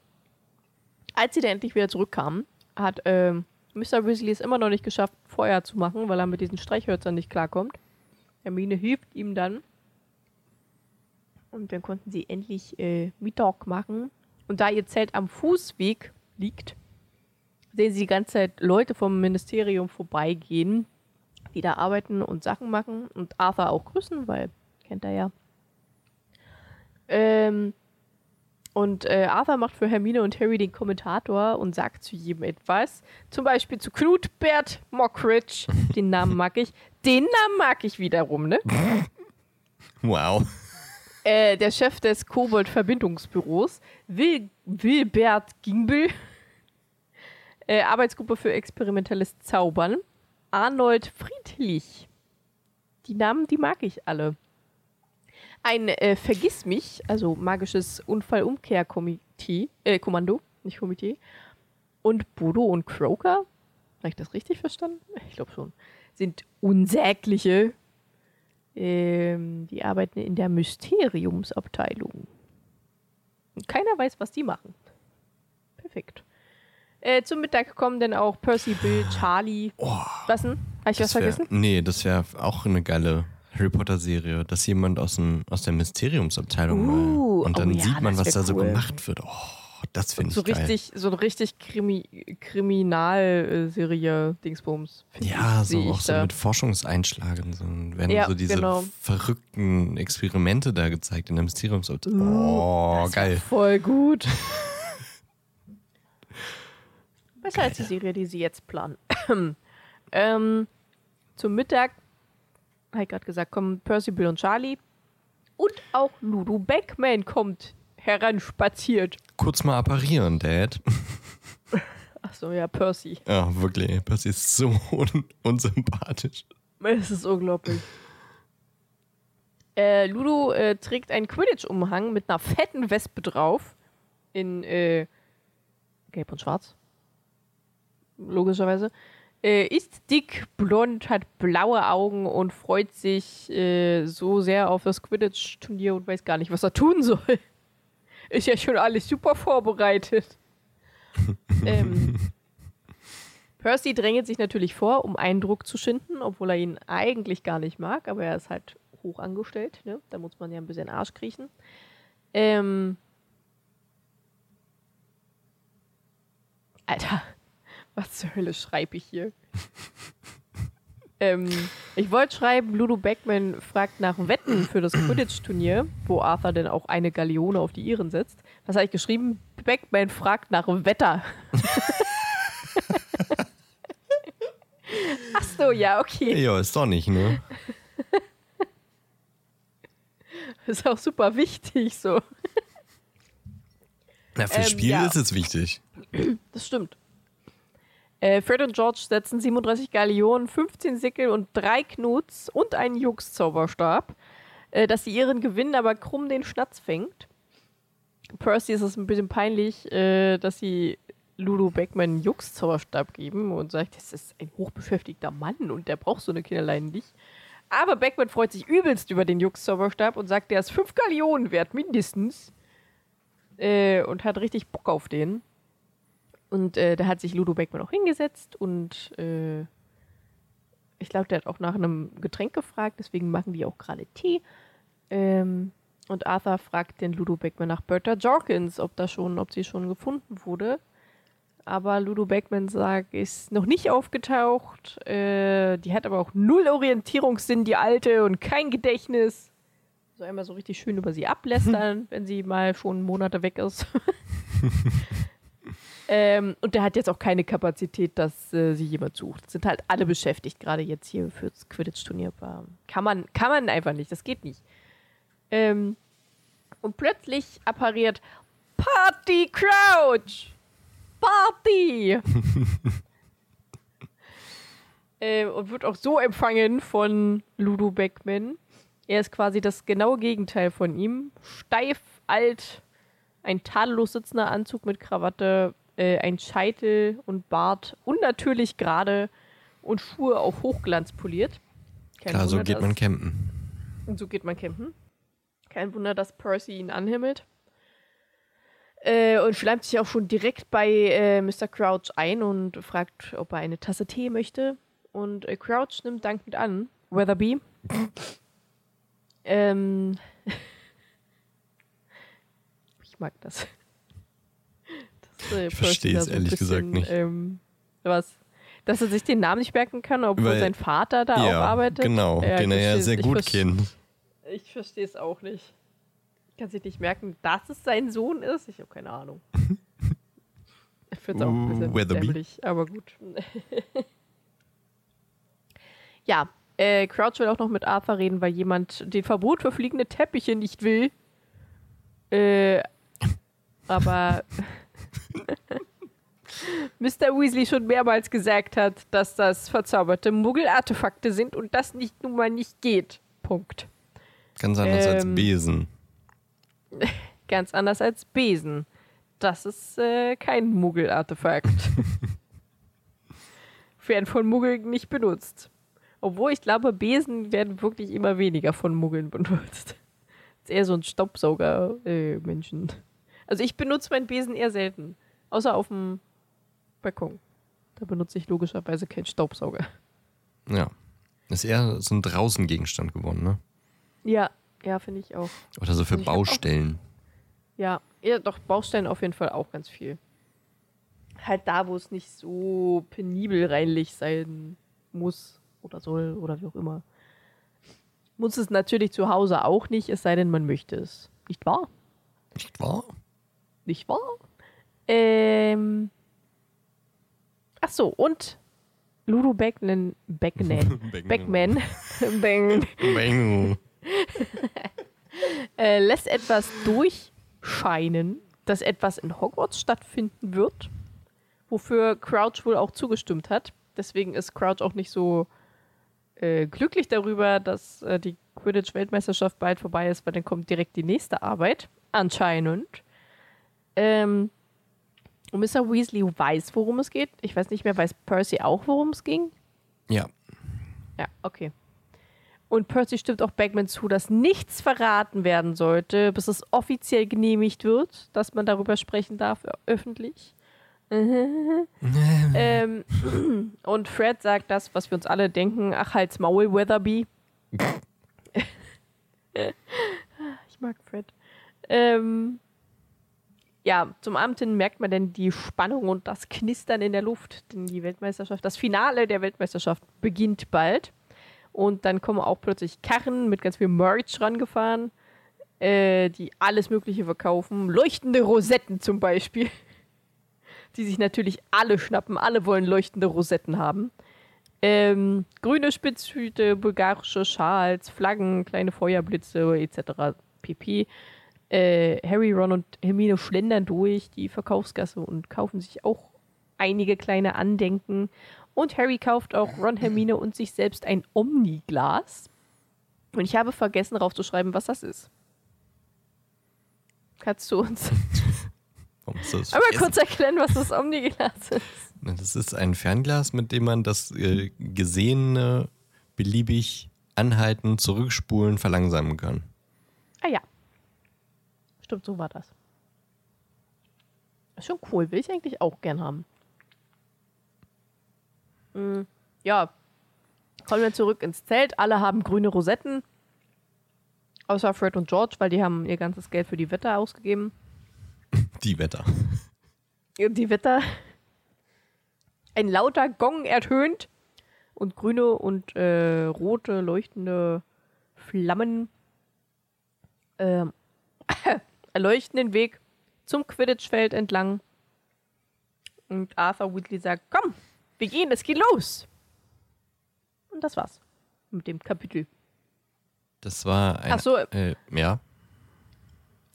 Als sie dann endlich wieder zurückkamen, hat ähm, Mr. Weasley es immer noch nicht geschafft, Feuer zu machen, weil er mit diesen Streichhölzern nicht klarkommt. Hermine hilft ihm dann. Und dann konnten sie endlich äh, Mittag machen. Und da ihr Zelt am Fußweg liegt, sehen sie die ganze Zeit Leute vom Ministerium vorbeigehen, die da arbeiten und Sachen machen und Arthur auch grüßen, weil kennt er ja. Ähm, und äh, Arthur macht für Hermine und Harry den Kommentator und sagt zu jedem etwas. Zum Beispiel zu Knut Bert Mockridge. *laughs* Den Namen mag ich. Den Namen mag ich wiederum, ne? Wow. Äh, der Chef des Kobold-Verbindungsbüros, Wil Wilbert Gingbel, äh, Arbeitsgruppe für experimentelles Zaubern, Arnold Friedlich. Die Namen, die mag ich alle. Ein äh, Vergissmich, also magisches Unfallumkehrkomitee, äh, Kommando, nicht Komitee, und Bodo und Croker, habe ich das richtig verstanden? Ich glaube schon, sind unsägliche ähm, die arbeiten in der Mysteriumsabteilung. Keiner weiß, was die machen. Perfekt. Äh, zum Mittag kommen dann auch Percy, Bill, Charlie. Was denn? Habe ich was wär, vergessen? Nee, das wäre auch eine geile Harry Potter-Serie, dass jemand aus, dem, aus der Mysteriumsabteilung Uh, mal. Und dann oh ja, sieht man, was da so gemacht wird. Oh, das finde ich So geil. richtig, so eine richtig Krimi Kriminalserie Dingsbums. Ja, ich, so ich auch so da. mit Forschungseinschlagen. So, werden Ja, so diese genau. verrückten Experimente da gezeigt in der Mysteriumsabteilung. Oh, Das geil. Voll gut. *laughs* Besser als die Serie, die sie jetzt planen. *clears throat* ähm, zum Mittag, habe ich gerade gesagt, kommen Percy, Bill und Charlie. Und auch Ludo Beckman kommt heranspaziert. Kurz mal apparieren, Dad. *laughs* Achso, ja, Percy. Ja, wirklich. Das ist so un unsympathisch. Es ist unglaublich. Äh, Ludo äh, trägt einen Quidditch-Umhang mit einer fetten Wespe drauf. In äh, Gelb und Schwarz. Logischerweise. Äh, ist dick, blond, hat blaue Augen und freut sich äh, so sehr auf das Quidditch-Turnier und weiß gar nicht, was er tun soll. Ist ja schon alles super vorbereitet. *laughs* ähm, Percy drängelt sich natürlich vor, um Eindruck zu schinden, obwohl er ihn eigentlich gar nicht mag, aber er ist halt hoch angestellt, ne? Da muss man ja ein bisschen Arsch kriechen. Ähm. Alter, *laughs* was zur Hölle schreibe ich hier? *laughs* ähm, ich wollte schreiben, Ludo Beckman fragt nach Wetten für das Quidditch-Turnier, wo Arthur denn auch eine Galeone auf die Iren setzt. Was habe ich geschrieben? Beckman fragt nach Wetter. *laughs* Ach so, ja, okay. Ja, ist doch nicht, ne? *laughs* ist auch super wichtig so. Na, für Ähm, Spiel ja. ist es wichtig. Das stimmt. Äh, Fred und George setzen 37 Galeonen, 15 Sickel und drei Knuts und einen Jux-Zauberstab, äh, dass sie ihren gewinnen, aber krumm den Schnatz fängt. Percy ist es ein bisschen peinlich, äh, dass sie Ludo Beckman einen Jux-Zauberstab geben und sagt, das ist ein hochbeschäftigter Mann und der braucht so eine Kinderlein nicht. Aber Beckman freut sich übelst über den Jux-Zauberstab und sagt, der ist 5 Galeonen wert, mindestens. Äh, und hat richtig Bock auf den. Und äh, da hat sich Ludo Beckmann auch hingesetzt und äh, ich glaube, der hat auch nach einem Getränk gefragt, deswegen machen die auch gerade Tee. Ähm, und Arthur fragt den Ludo Beckmann nach Bertha Jorkins, ob da schon, ob sie schon gefunden wurde. Aber Ludo Beckmann sagt, ist noch nicht aufgetaucht. Äh, die hat aber auch null Orientierungssinn, die alte, und kein Gedächtnis. So einmal so richtig schön über sie ablästern, *laughs* wenn sie mal schon Monate weg ist. *laughs* Ähm, und der hat jetzt auch keine Kapazität, dass äh, sie jemand sucht. Sind halt alle beschäftigt, gerade jetzt hier fürs Quidditch-Turnier. Kann man, kann man einfach nicht, das geht nicht. Ähm, und plötzlich appariert Party Crouch! Party! *laughs* ähm, und wird auch so empfangen von Ludo Beckman. Er ist quasi das genaue Gegenteil von ihm. Steif, alt, ein tadellos sitzender Anzug mit Krawatte, äh, ein Scheitel und Bart und natürlich gerade und Schuhe auf Hochglanz poliert. Kein Klar, so Wunder, geht man campen. und so geht man campen. Kein Wunder, dass Percy ihn anhimmelt. Äh, und schleimt sich auch schon direkt bei äh, Mr. Crouch ein und fragt, ob er eine Tasse Tee möchte. Und äh, Crouch nimmt dankend an. Weatherby. *laughs* ähm. *laughs* ich mag das. Ich verstehe es ehrlich gesagt bisschen, nicht. Ähm, was? Dass er sich den Namen nicht merken kann, obwohl Weil- sein Vater da auch ja, arbeitet. genau, Ja, den er ich ja sehr ich gut kennt. ich verstehe es auch nicht. Kann sich nicht merken, dass es sein Sohn ist. Ich habe keine Ahnung. *laughs* Ich finde es auch ein bisschen Weatherby. dämlich, aber gut. *laughs* ja, äh, Crouch will auch noch mit Arthur reden, weil jemand den Verbot für fliegende Teppiche nicht will. Äh, aber *laughs* *laughs* Mr. Weasley schon mehrmals gesagt hat, dass das verzauberte Muggel-Artefakte sind und das nicht nun mal nicht geht. Punkt. Ganz anders als Ähm, Besen. *laughs* Ganz anders als Besen. Das ist äh, kein Muggel-Artefakt. *laughs* werden von Muggeln nicht benutzt. Obwohl ich glaube, Besen werden wirklich immer weniger von Muggeln benutzt. ist eher so ein Staubsauger-Menschen. Also ich benutze meinen Besen eher selten. Außer auf dem Balkon. Da benutze ich logischerweise keinen Staubsauger. Ja. Ist eher so ein Draußengegenstand geworden, ne? Ja, ja, finde ich auch. Oder so für Also auch- Baustellen. Ja, ja, doch, Baustellen auf jeden Fall auch ganz viel. Halt da, wo es nicht so penibel reinlich sein muss oder soll oder wie auch immer. Muss es natürlich zu Hause auch nicht, es sei denn, man möchte es. Nicht wahr? Nicht wahr? Nicht wahr? Ähm. Ach so, und Ludo *laughs* Beckman, Beckman, Beckman, Beckman Bang. *laughs* äh, lässt etwas durchscheinen, dass etwas in Hogwarts stattfinden wird, wofür Crouch wohl auch zugestimmt hat. Deswegen ist Crouch auch nicht so äh, glücklich darüber, dass äh, die Quidditch-Weltmeisterschaft bald vorbei ist, weil dann kommt direkt die nächste Arbeit. Anscheinend. Ähm, und Mr. Weasley weiß, worum es geht. Ich weiß nicht mehr, weiß Percy auch, worum es ging? Ja. Ja, okay. Und Percy stimmt auch Bagman zu, dass nichts verraten werden sollte, bis es offiziell genehmigt wird, dass man darüber sprechen darf, öffentlich. *laughs* ähm, und Fred sagt das, was wir uns alle denken. Ach, halt's Maul, Weatherby. *laughs* ich mag Fred. Ähm, ja, zum Abend hin merkt man dann die Spannung und das Knistern in der Luft, denn die Weltmeisterschaft, das Finale der Weltmeisterschaft beginnt bald. Und dann kommen auch plötzlich Karren mit ganz viel Merch rangefahren, äh, die alles Mögliche verkaufen. Leuchtende Rosetten zum Beispiel, *laughs* die sich natürlich alle schnappen. Alle wollen leuchtende Rosetten haben. Ähm, grüne Spitzhüte, bulgarische Schals, Flaggen, kleine Feuerblitze etc. pp. Äh, Harry, Ron und Hermine schlendern durch die Verkaufsgasse und kaufen sich auch einige kleine Andenken. Und Harry kauft auch Ron, Hermine und sich selbst ein Omniglas. Und ich habe vergessen, raufzuschreiben, was das ist. Kannst du uns *laughs* vergessen? kurz erklären, was das Omniglas ist? Das ist ein Fernglas, mit dem man das äh, Gesehene beliebig anhalten, zurückspulen, verlangsamen kann. Ah ja. Stimmt, so war das. Ist schon cool, will ich eigentlich auch gern haben. Mm, ja. Kommen wir zurück ins Zelt. Alle haben grüne Rosetten. Außer Fred und George, weil die haben ihr ganzes Geld für die Wetter ausgegeben. *laughs* Die Wetter. Die Wetter. Ein lauter Gong ertönt. Und grüne und äh, rote leuchtende Flammen ähm, erleuchten den Weg zum Quidditch-Feld entlang. Und Arthur Weasley sagt, komm, wir gehen, es geht los. Und das war's mit dem Kapitel. Das war ein. Ach so. Äh, ja.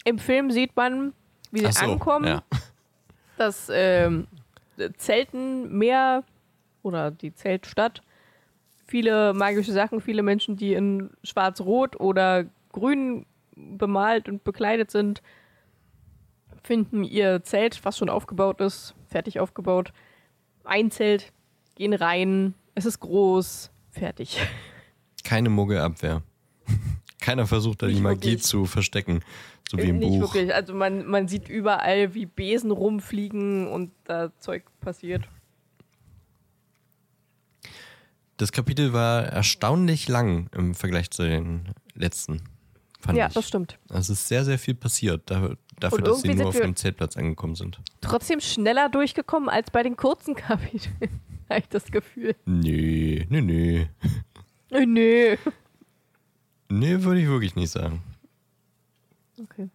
Im Film sieht man, wie sie so, ankommen. Ja. *laughs* das ähm, Zeltenmeer oder die Zeltstadt viele magische Sachen, viele Menschen, die in schwarz-rot oder grün bemalt und bekleidet sind, finden ihr Zelt, was schon aufgebaut ist, fertig aufgebaut. Ein Zelt, gehen rein, es ist groß, fertig. Keine Muggelabwehr. *laughs* Keiner versucht da die Magie wirklich. zu verstecken. So wie im Nicht Buch. wirklich, also man, man sieht überall, wie Besen rumfliegen und da Zeug passiert. Das Kapitel war erstaunlich lang im Vergleich zu den letzten. Fand ja, ich. das stimmt. Also es ist sehr, sehr viel passiert, da, dafür, Und dass sie nur auf dem Zeltplatz angekommen sind. trotzdem schneller durchgekommen als bei den kurzen Kapiteln. *laughs* Habe ich das Gefühl. Nee, nee, nee. Nö. Nee, würde ich wirklich nicht sagen. Okay.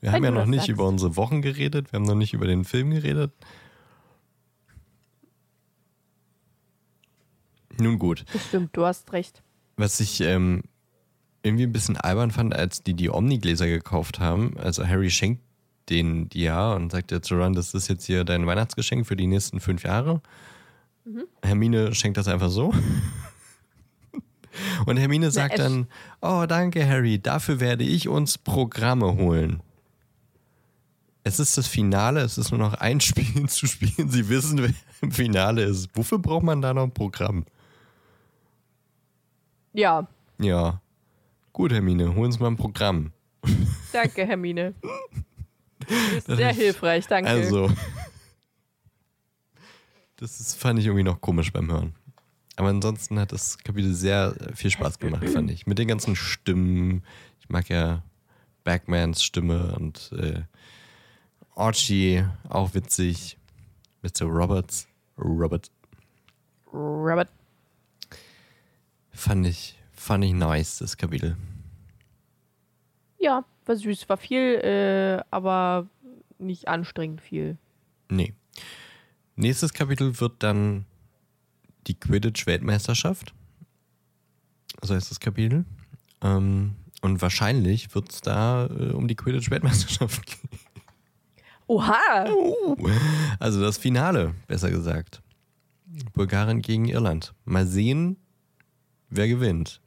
Wir Wenn haben ja noch nicht sagst. über unsere Wochen geredet, wir haben noch nicht über den Film geredet. Nun gut. Das stimmt, du hast recht. Was ich ähm, irgendwie ein bisschen albern fand, als die die Omnigläser gekauft haben. Also Harry schenkt denen die ja und sagt ja zu Ron, das ist jetzt hier dein Weihnachtsgeschenk für die nächsten fünf Jahre. Hermine schenkt das einfach so. Und Hermine sagt dann, oh danke Harry, dafür werde ich uns Programme holen. Es ist das Finale, es ist nur noch ein *laughs* Spiel zu spielen. Sie wissen, wer im Finale ist. Wofür braucht man da noch ein Programm? Ja, Ja. Gut, Hermine, hol uns mal ein Programm. *laughs* danke, Hermine. *laughs* Du bist sehr hilfreich, danke. Also. *laughs* Das ist, fand ich irgendwie noch komisch beim Hören. Aber ansonsten hat das Kapitel sehr viel Spaß gemacht, fand ich. Mit den ganzen Stimmen. Ich mag ja Backmans Stimme und äh, Archie, auch witzig. Mr. Roberts. Robert. Robert. Fand ich, fand ich nice, das Kapitel. Ja, war süß. War viel, äh, aber nicht anstrengend viel. Nee. Nächstes Kapitel wird dann die Quidditch-Weltmeisterschaft. So heißt das Kapitel. Ähm, und wahrscheinlich wird es da äh, um die Quidditch-Weltmeisterschaft *laughs* gehen. Oha! Also das Finale, besser gesagt. Bulgarien gegen Irland. Mal sehen, wer gewinnt.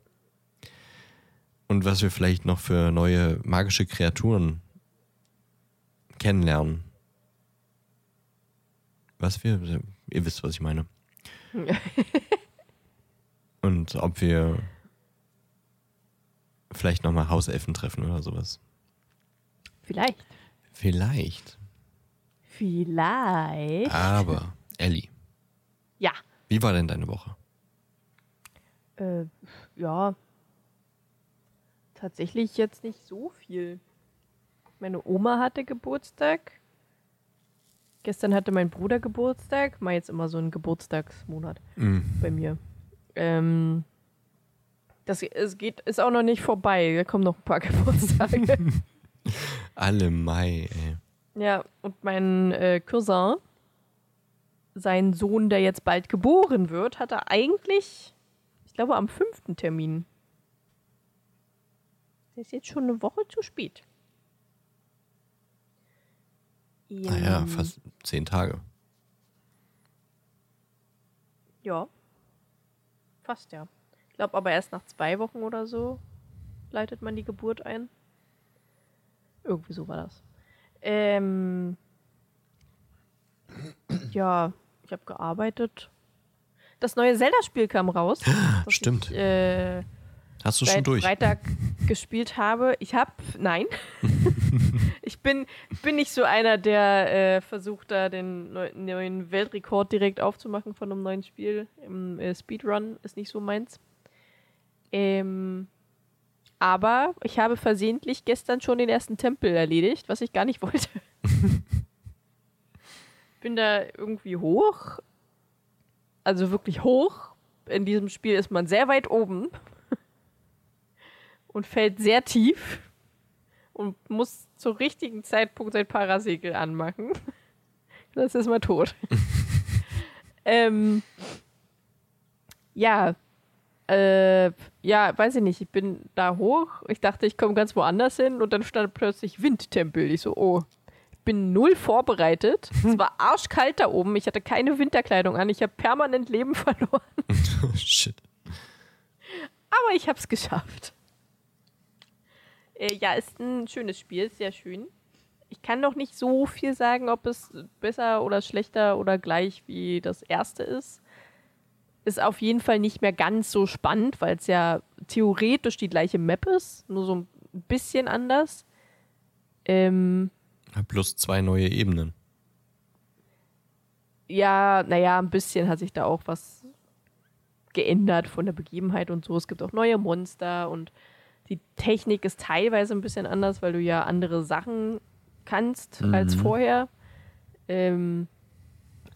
Und was wir vielleicht noch für neue magische Kreaturen kennenlernen. Was wir, ihr wisst, was ich meine. *laughs* Und ob wir vielleicht nochmal Hauselfen treffen oder sowas. Vielleicht. Vielleicht. Vielleicht. Aber, Ellie, Ja. wie war denn deine Woche? Äh, ja. Tatsächlich jetzt nicht so viel. Meine Oma hatte Geburtstag. Gestern hatte mein Bruder Geburtstag. Mal jetzt immer so ein Geburtstagsmonat Mm, bei mir. Ähm, das es geht, ist auch noch nicht vorbei. Da kommen noch ein paar *laughs* Geburtstage. *laughs* alle Mai, ey. ja, und mein äh, Cousin, sein Sohn, der jetzt bald geboren wird, hatte eigentlich, ich glaube, am fünften Termin. Der ist jetzt schon eine Woche zu spät. Naja, Ähm, fast zehn Tage. Ja. Fast, ja. Ich glaube aber erst nach zwei Wochen oder so leitet man die Geburt ein. Irgendwie so war das. Ähm, ja, ich habe gearbeitet. Das neue Zelda-Spiel kam raus. *gasps* das Stimmt. Ich, äh, Hast du schon durch? Freitag *laughs* gespielt habe. Ich habe, nein. *laughs* ich bin, bin nicht so einer, der äh, versucht, da den neu, neuen Weltrekord direkt aufzumachen von einem neuen Spiel. Im äh, Speedrun ist nicht so meins. Ähm, aber ich habe versehentlich gestern schon den ersten Tempel erledigt, was ich gar nicht *laughs* wollte. bin da irgendwie hoch. Also wirklich hoch. In diesem Spiel ist man sehr weit oben und fällt sehr tief und muss zum richtigen Zeitpunkt sein Parasegel anmachen. *laughs* Das ist mal tot. *laughs* ähm, ja, äh, ja, weiß ich nicht. Ich bin da hoch. Ich dachte, ich komme ganz woanders hin und dann stand plötzlich Windtempel. Ich so, oh, ich bin null vorbereitet. Es war *laughs* arschkalt da oben. Ich hatte keine Winterkleidung an. Ich habe permanent Leben verloren. Shit. Aber ich habe es geschafft. Äh, ja, ist ein schönes Spiel, sehr schön. Ich kann noch nicht so viel sagen, ob es besser oder schlechter oder gleich wie das erste ist. Ist auf jeden Fall nicht mehr ganz so spannend, weil es ja theoretisch die gleiche Map ist, nur so ein bisschen anders. Ähm, Plus zwei neue Ebenen. ja, naja, ein bisschen hat sich da auch was geändert von der Begebenheit und so. Es gibt auch neue Monster und die Technik ist teilweise ein bisschen anders, weil du ja andere Sachen kannst als Mhm. vorher. Ähm,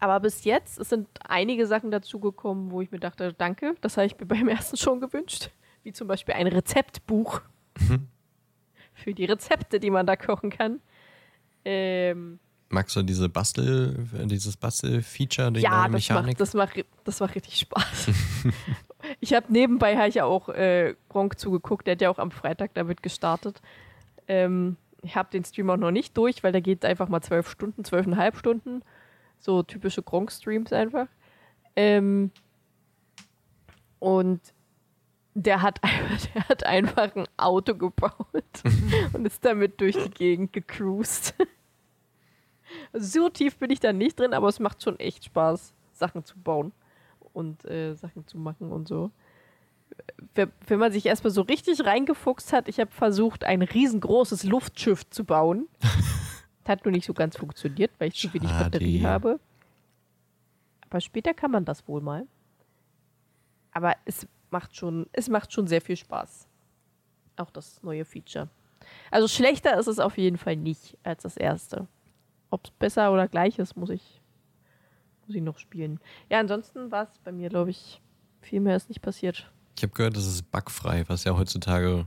aber bis jetzt es sind einige Sachen dazugekommen, wo ich mir dachte, danke, das habe ich mir *laughs* beim ersten schon gewünscht. Wie zum Beispiel ein Rezeptbuch *laughs* für die Rezepte, die man da kochen kann. Ähm, Magst du diese Bastel, dieses Bastel-Feature, die ja, das Mechanik? macht, das, macht, das macht richtig Spaß. *laughs* ich habe nebenbei hab ich ja auch äh, Gronk zugeguckt, der hat ja auch am Freitag damit gestartet. Ähm, ich habe den Stream auch noch nicht durch, weil der geht einfach mal zwölf Stunden, zwölfeinhalb Stunden. So typische Gronk-Streams einfach. Ähm, und der hat, *laughs* der hat einfach ein Auto gebaut *laughs* und ist damit durch die Gegend gecruised. So tief bin ich da nicht drin, aber es macht schon echt Spaß, Sachen zu bauen und äh, Sachen zu machen und so. Wenn man sich erstmal so richtig reingefuchst hat, ich habe versucht, ein riesengroßes Luftschiff zu bauen. Das *laughs* hat nur nicht so ganz funktioniert, weil ich zu wenig. Batterie habe. Aber später kann man das wohl mal. Aber es macht schon, es macht schon sehr viel Spaß. Auch das neue Feature. Also schlechter ist es auf jeden Fall nicht als das erste. Ob es besser oder gleich ist, muss ich, muss ich noch spielen. Ja, ansonsten war es bei mir, glaube ich, viel mehr ist nicht passiert. Ich habe gehört, das ist bugfrei, was ja heutzutage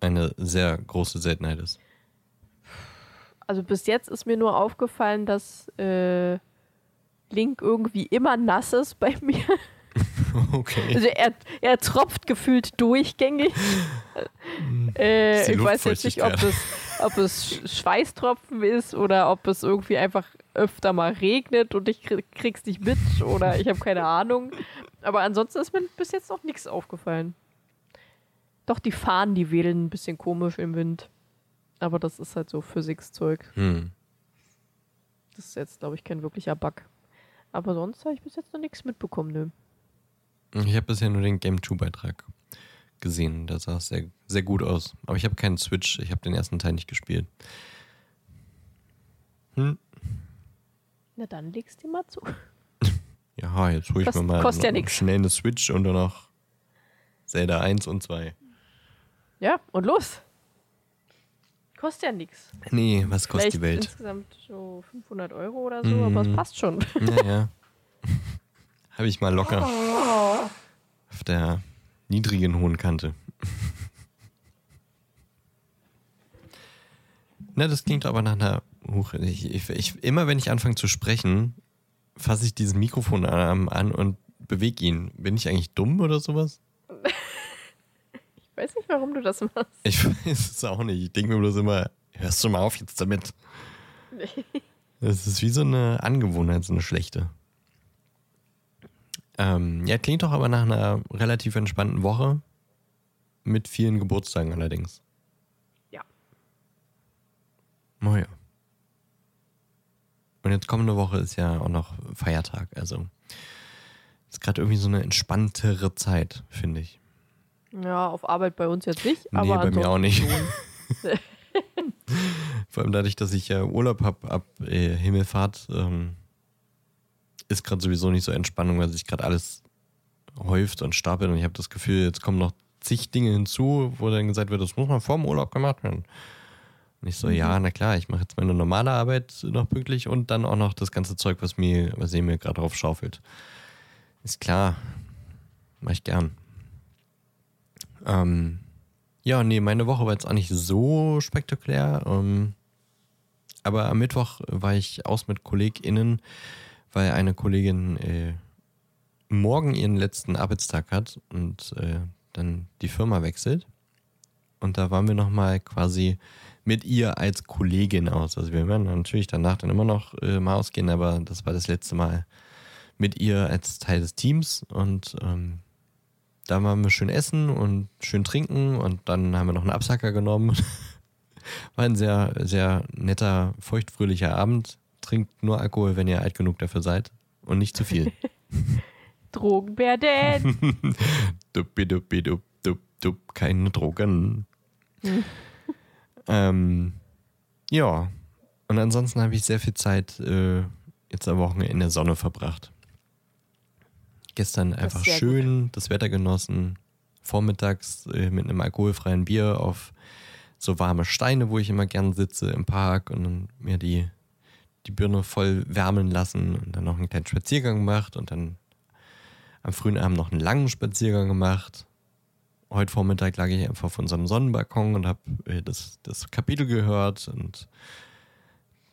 eine sehr große Seltenheit ist. Also bis jetzt ist mir nur aufgefallen, dass äh, Link irgendwie immer nass ist bei *laughs* mir. *laughs* Okay. Also er, er tropft gefühlt durchgängig. äh, Ist die ich weiß jetzt nicht, ob es, ob es Sch- Schweißtropfen ist oder ob es irgendwie einfach öfter mal regnet und ich krieg, krieg's nicht mit oder ich habe keine Ahnung. Aber ansonsten ist mir bis jetzt noch nichts aufgefallen. Doch die Fahnen, die wedeln ein bisschen komisch im Wind. Aber das ist halt so Physikszeug. Hm. Das ist jetzt, glaube ich, kein wirklicher Bug. Aber sonst habe ich bis jetzt noch nichts mitbekommen, nö. Ich habe bisher nur den Game 2-Beitrag gesehen. Da sah es sehr, sehr gut aus. Aber ich habe keinen Switch. Ich habe den ersten Teil nicht gespielt. Hm. Na dann legst du mal zu. *laughs* Ja, jetzt hole ich Kost- mir mal kostet ja schnell eine Switch und dann noch Zelda 1 und 2. Ja, und los. Kostet ja nichts. Nee, was kostet Vielleicht die Welt? insgesamt so 500 Euro oder so, aber Mhm. es passt schon. Naja. *laughs* Habe ich mal locker. Auf der niedrigen hohen Kante. *laughs* Na, das klingt aber nach einer. Huch, ich, ich, ich, immer wenn ich anfange zu sprechen, fasse ich diesen Mikrofonarm an und bewege ihn. Bin ich eigentlich dumm oder sowas? Ich weiß nicht, warum du das machst. Ich *laughs* weiß es auch nicht. Ich denke mir bloß immer, hörst du mal auf jetzt damit. *laughs* Das ist wie so eine Angewohnheit, so eine schlechte. Ähm, ja, klingt doch aber nach einer relativ entspannten Woche. Mit vielen Geburtstagen allerdings. Ja. Oh ja. Und jetzt kommende Woche ist ja auch noch Feiertag. Also ist gerade irgendwie so eine entspanntere Zeit, finde ich. Ja, auf Arbeit bei uns jetzt nicht, Nee, aber bei mir auch nicht. *laughs* Vor allem dadurch, dass ich ja Urlaub habe ab äh, Himmelfahrt, ähm, ist gerade sowieso nicht so Entspannung, weil sich gerade alles häuft und stapelt und ich habe das Gefühl, jetzt kommen noch zig Dinge hinzu, wo dann gesagt wird, das muss man vor dem Urlaub gemacht werden. Und ich so, ja, na klar, ich mache jetzt meine normale Arbeit noch pünktlich und dann auch noch das ganze Zeug, was mir, was ihr mir gerade drauf schaufelt. Ist klar. Mach ich gern. Ähm, ja, nee, meine Woche war jetzt auch nicht so spektakulär. Ähm, aber am Mittwoch war ich aus mit KollegInnen, weil eine Kollegin äh, morgen ihren letzten Arbeitstag hat und äh, dann die Firma wechselt. Und da waren wir nochmal quasi mit ihr als Kollegin aus. Also wir werden natürlich danach dann immer noch äh, mal ausgehen, aber das war das letzte Mal mit ihr als Teil des Teams und ähm, da waren wir schön essen und schön trinken und dann haben wir noch einen Absacker genommen. *laughs* War ein sehr, sehr netter, feuchtfröhlicher Abend. Trinkt nur Alkohol, wenn ihr alt genug dafür seid und nicht zu viel. *laughs* Drogenbär Dan. *laughs* Duppi, duppi, dup, dup, dup, keine Drogen. *laughs* ähm, ja, und ansonsten habe ich sehr viel Zeit äh, jetzt am Wochenende in der Sonne verbracht. Gestern einfach schön das Wetter genossen. Vormittags äh, mit einem alkoholfreien Bier auf so warme Steine, wo ich immer gern sitze im Park und dann mir die, die Birne voll wärmen lassen und dann noch einen kleinen Spaziergang gemacht und dann am frühen Abend noch einen langen Spaziergang gemacht. Heute Vormittag lag ich einfach auf unserem Sonnenbalkon und habe äh, das, das Kapitel gehört und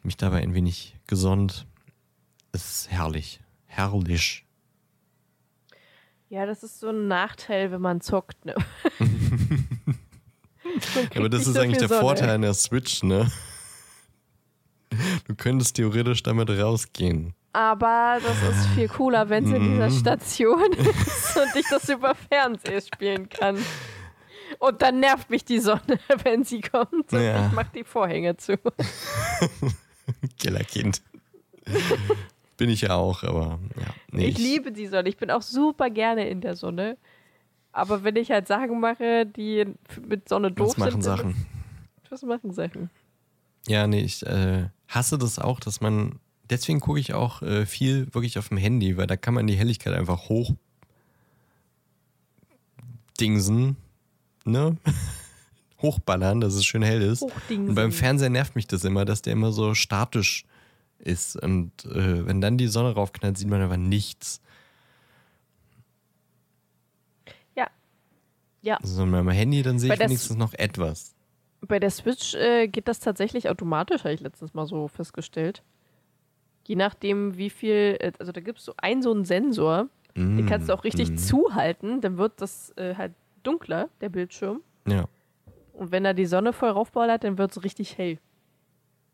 mich dabei ein wenig gesonnt. Es ist herrlich. Herrlich. Ja, das ist so ein Nachteil, wenn man zockt, ne? *laughs* *laughs* Man Aber das ist so eigentlich der Sonne. Vorteil an der Switch, ne? Du könntest theoretisch damit rausgehen. Aber das ist viel cooler, wenn es in dieser Mhm. Station ist und ich das über Fernseher spielen kann. Und dann nervt mich die Sonne, *laughs* wenn sie kommt und Ja. ich mach die Vorhänge zu. *laughs* Killerkind. Bin ich ja auch, aber ja. Nee, ich liebe die Sonne. Ich bin auch super gerne in der Sonne. Aber wenn ich halt Sachen mache, die mit Sonne doof Was machen sind, dann Sachen? ist- Was machen Sachen? Ja, nee, ich äh, hasse das auch, dass man deswegen gucke ich auch äh, viel wirklich auf dem Handy, weil da kann man die Helligkeit einfach hoch dingsen, ne? *laughs* Hochballern, dass es schön hell ist. Hochdingsen. Und beim Fernseher nervt mich das immer, dass der immer so statisch ist. Und äh, wenn dann die Sonne raufknallt, sieht man aber nichts. Ja. Ja. Also mit meinem Handy, dann sehe ich wenigstens noch etwas. Bei der Switch äh, geht das tatsächlich automatisch, habe ich letztens mal so festgestellt. Je nachdem, wie viel, äh, also da gibt es so einen so einen Sensor, den Mm, kannst du auch richtig mm. zuhalten, dann wird das äh, halt dunkler, der Bildschirm. Ja. Und wenn da die Sonne voll raufballert, dann wird es richtig hell.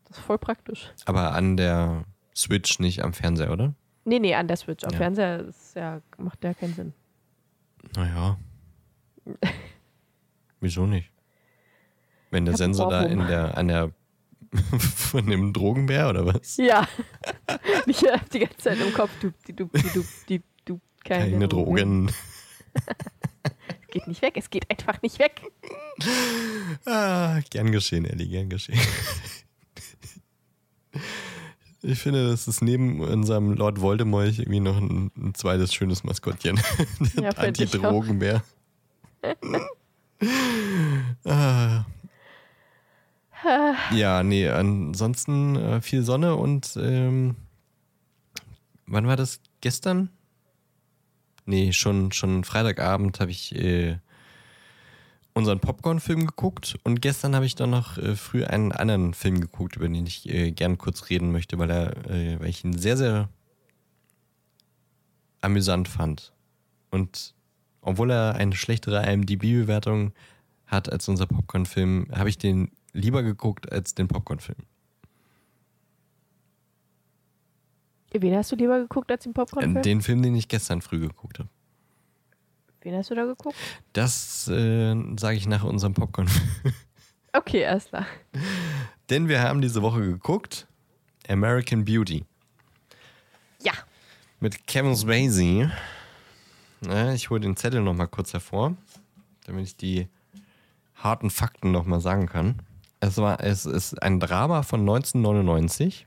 Das ist voll praktisch. Aber an der Switch, nicht am Fernseher, oder? Nee, nee, an der Switch. Am Ja. Fernseher ist ja, macht ja keinen Sinn. Naja. *laughs* Wieso nicht? Wenn der Sensor da in der, an der *laughs* von dem Drogenbär oder was? Ja. *laughs* ich hab die ganze Zeit im Kopf, du, du, du, die, du, keine, Keine Drogen. Es *laughs* geht nicht weg, es geht einfach nicht weg. Ah, gern geschehen, Ellie, gern geschehen. Ich finde, das ist neben unserem Lord Voldemort irgendwie noch ein, ein zweites schönes Maskottchen. Der Ja. Anti-Drogenbär. ah. Ja, nee, ansonsten äh, viel Sonne und ähm, wann war das? Gestern? Nee, schon, schon Freitagabend habe ich äh, unseren Popcorn-Film geguckt und gestern habe ich dann noch äh, früh einen anderen Film geguckt, über den ich äh, gern kurz reden möchte, weil, er, äh, weil ich ihn sehr, sehr amüsant fand. Und obwohl er eine schlechtere IMDb-Bewertung hat als unser Popcorn-Film, habe ich den lieber geguckt als den Popcorn-Film. Wen hast du lieber geguckt als den Popcorn? Äh, Den Film, den ich gestern früh geguckt habe. Wen hast du da geguckt? Das äh, sage ich nach unserem Popcorn-Film. *laughs* Okay, alles klar. Denn wir haben diese Woche geguckt American Beauty. Ja. mit Kevin Spacey. Ich hole den Zettel noch mal kurz hervor, damit ich die harten Fakten noch mal sagen kann. Es, war, es ist ein Drama von 1999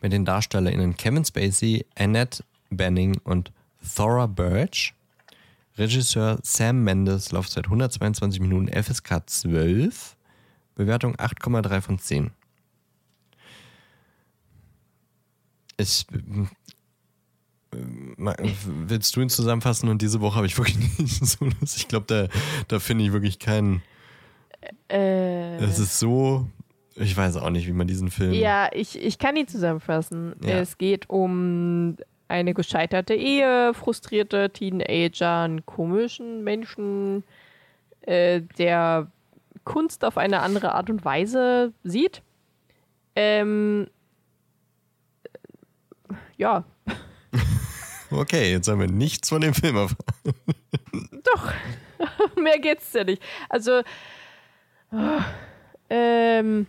mit den DarstellerInnen Kevin Spacey, Annette Benning und Thora Birch. Regisseur Sam Mendes, Laufzeit 122 Minuten, FSK 12, Bewertung 8,3 von 10. Ich, Ma- Willst du ihn zusammenfassen? Und diese Woche habe ich wirklich *laughs* nicht so Lust. Ich glaube, da, da finde ich wirklich keinen. Äh, Es ist so. Ich weiß auch nicht, wie man diesen Film. ja, ich, ich kann ihn zusammenfassen. Ja. Es geht um eine gescheiterte Ehe, frustrierte Teenager, einen komischen Menschen, äh, der Kunst auf eine andere Art und Weise sieht. Ähm, ja, *laughs* Okay, jetzt haben wir nichts von dem Film erfahren. Doch, *laughs* mehr geht's ja nicht. Also, ähm,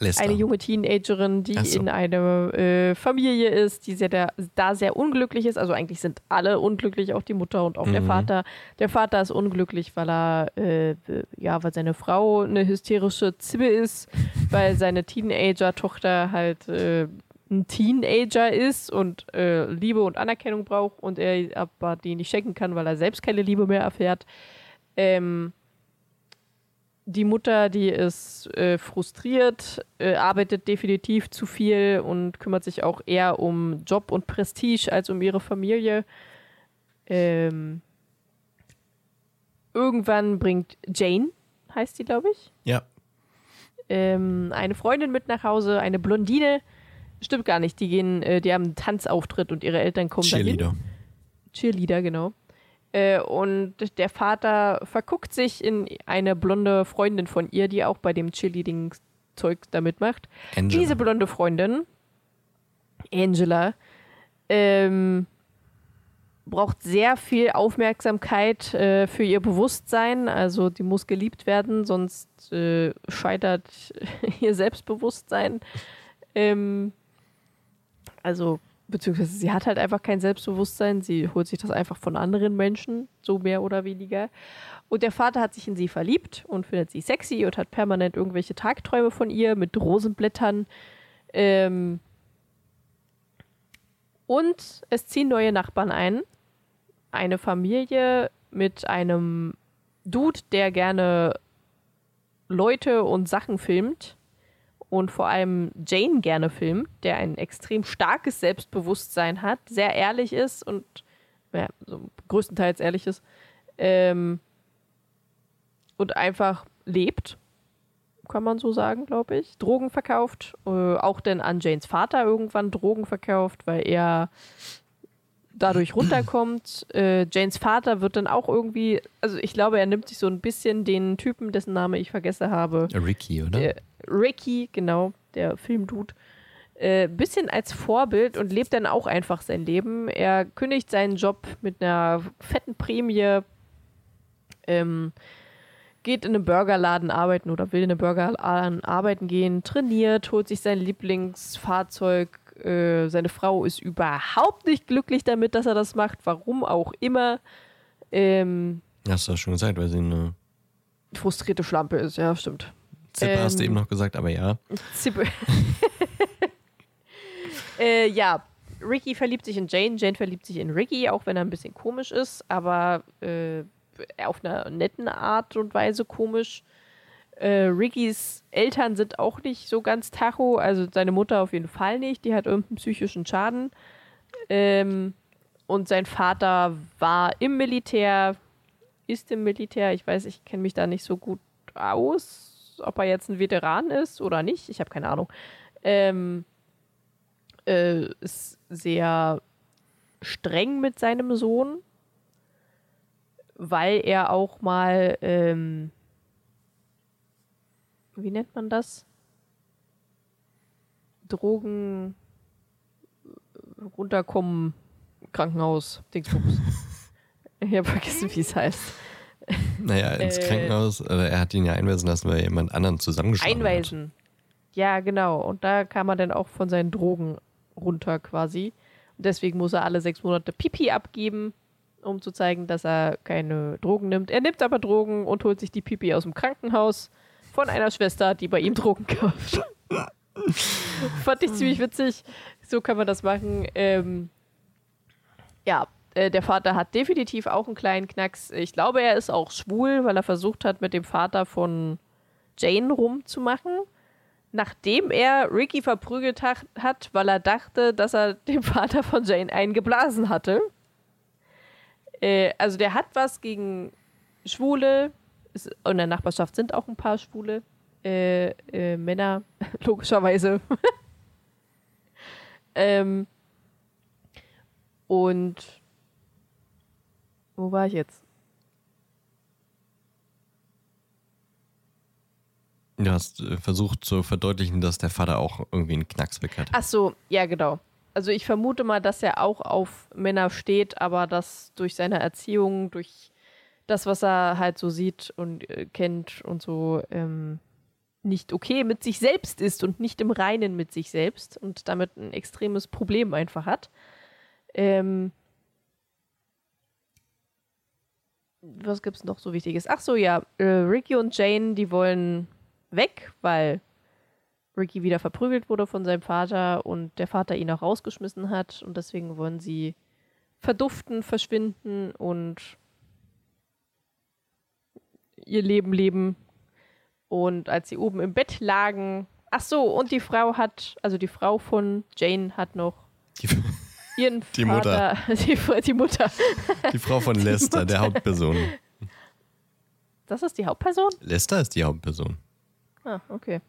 Lester. eine junge Teenagerin, die so. in einer äh, Familie ist, die sehr da, da sehr unglücklich ist. Also eigentlich sind alle unglücklich, auch die Mutter und auch der Mhm. Vater. Der Vater ist unglücklich, weil er äh, ja, weil seine Frau eine hysterische Zibbe ist, weil seine Teenager-Tochter halt äh, ein Teenager ist und äh, Liebe und Anerkennung braucht und er aber die nicht schenken kann, weil er selbst keine Liebe mehr erfährt. Ähm, die Mutter, die ist äh, frustriert, äh, arbeitet definitiv zu viel und kümmert sich auch eher um Job und Prestige als um ihre Familie. Ähm, irgendwann bringt Jane, heißt die, glaube ich, Ja. ähm, eine Freundin mit nach Hause, eine Blondine. Stimmt gar nicht, die gehen, äh, die haben einen Tanzauftritt und ihre Eltern kommen dahin. Cheerleader. Cheerleader, genau. Äh, und der Vater verguckt sich in eine blonde Freundin von ihr, die auch bei dem Cheerleading-Zeug da mitmacht. Angela. Diese blonde Freundin, Angela, ähm, braucht sehr viel Aufmerksamkeit äh, für ihr Bewusstsein. Also die muss geliebt werden, sonst äh, scheitert *laughs* ihr Selbstbewusstsein. Ähm, also, beziehungsweise sie hat halt einfach kein Selbstbewusstsein. Sie holt sich das einfach von anderen Menschen, so mehr oder weniger. Und der Vater hat sich in sie verliebt und findet sie sexy und hat permanent irgendwelche Tagträume von ihr mit Rosenblättern. Ähm, Und es ziehen neue Nachbarn ein. Eine Familie mit einem Dude, der gerne Leute und Sachen filmt und vor allem Jane gerne filmt, der ein extrem starkes Selbstbewusstsein hat, sehr ehrlich ist und ja, so größtenteils ehrlich ist ähm, und einfach lebt, kann man so sagen, glaube ich. Drogen verkauft, äh, auch denn an Janes Vater irgendwann Drogen verkauft, weil er dadurch runterkommt. Äh, Janes Vater wird dann auch irgendwie, also ich glaube, er nimmt sich so ein bisschen den Typen, dessen Name ich vergessen habe. Ricky, oder? Der, Ricky, genau, der Filmdude. Äh, bisschen als Vorbild und lebt dann auch einfach sein Leben. Er kündigt seinen Job mit einer fetten Prämie, ähm, geht in einem Burgerladen arbeiten oder will in einem Burgerladen arbeiten gehen, trainiert, holt sich sein Lieblingsfahrzeug. Äh, seine Frau ist überhaupt nicht glücklich damit, dass er das macht, warum auch immer. Ähm, Hast du das schon gesagt, weil sie eine frustrierte Schlampe ist, ja, stimmt. Zippe hast du Ähm, eben noch gesagt, aber ja. Zippe. *laughs* äh, ja, Ricky verliebt sich in Jane, Jane verliebt sich in Ricky, auch wenn er ein bisschen komisch ist, aber äh, auf einer netten Art und Weise komisch. Äh, Rickys Eltern sind auch nicht so ganz tacho, also seine Mutter auf jeden Fall nicht, die hat irgendeinen psychischen Schaden. Ähm, und sein Vater war im Militär, ist im Militär, ich weiß, ich kenne mich da nicht so gut aus, ob er jetzt ein Veteran ist oder nicht, ich habe keine Ahnung. Ähm, äh, ist sehr streng mit seinem Sohn, weil er auch mal, ähm, wie nennt man das? Drogen runterkommen, Krankenhaus, Dingsbums. *laughs* ich habe vergessen, wie es heißt. Naja, ins Äh, Krankenhaus, äh, er hat ihn ja einweisen lassen, weil er jemand anderen zusammengeschlagen Einweisen. Ja, genau. Und da kam er dann auch von seinen Drogen runter quasi. Und deswegen muss er alle sechs Monate Pipi abgeben, um zu zeigen, dass er keine Drogen nimmt. Er nimmt aber Drogen und holt sich die Pipi aus dem Krankenhaus von einer Schwester, die bei ihm Drogen kauft. Fand ich ziemlich witzig. So kann man das machen. Ähm, ja, äh, der Vater hat definitiv auch einen kleinen Knacks. Ich glaube, er ist auch schwul, weil er versucht hat, mit dem Vater von Jane rumzumachen. Nachdem er Ricky verprügelt hat, weil er dachte, dass er dem Vater von Jane eingeblasen hatte. Äh, also der hat was gegen Schwule. In der Nachbarschaft sind auch ein paar Schwule äh, äh, Männer, *laughs* logischerweise. *laughs* ähm, und wo war ich jetzt? Du hast äh, versucht zu verdeutlichen, dass der Vater auch irgendwie einen Knacks weg hat. Ach so, ja, genau. Also ich vermute mal, dass er auch auf Männer steht, aber das durch seine Erziehung, durch das, was er halt so sieht und äh, kennt und so, ähm, nicht okay mit sich selbst ist und nicht im Reinen mit sich selbst und damit ein extremes Problem einfach hat. Ähm, was gibt's noch so Wichtiges? Ach so, ja, äh, Ricky und Jane, die wollen weg, weil Ricky wieder verprügelt wurde von seinem Vater und der Vater ihn auch rausgeschmissen hat und deswegen wollen sie verduften, verschwinden und ihr Leben leben. Und als sie oben im Bett lagen, ach so, und die Frau hat, also die Frau von Jane hat noch Die, ihren *laughs* Die Vater, *laughs* die, die Mutter. die Frau von *laughs* Lester, der Hauptperson. Das ist die Hauptperson? Lester ist die Hauptperson. Ah, okay.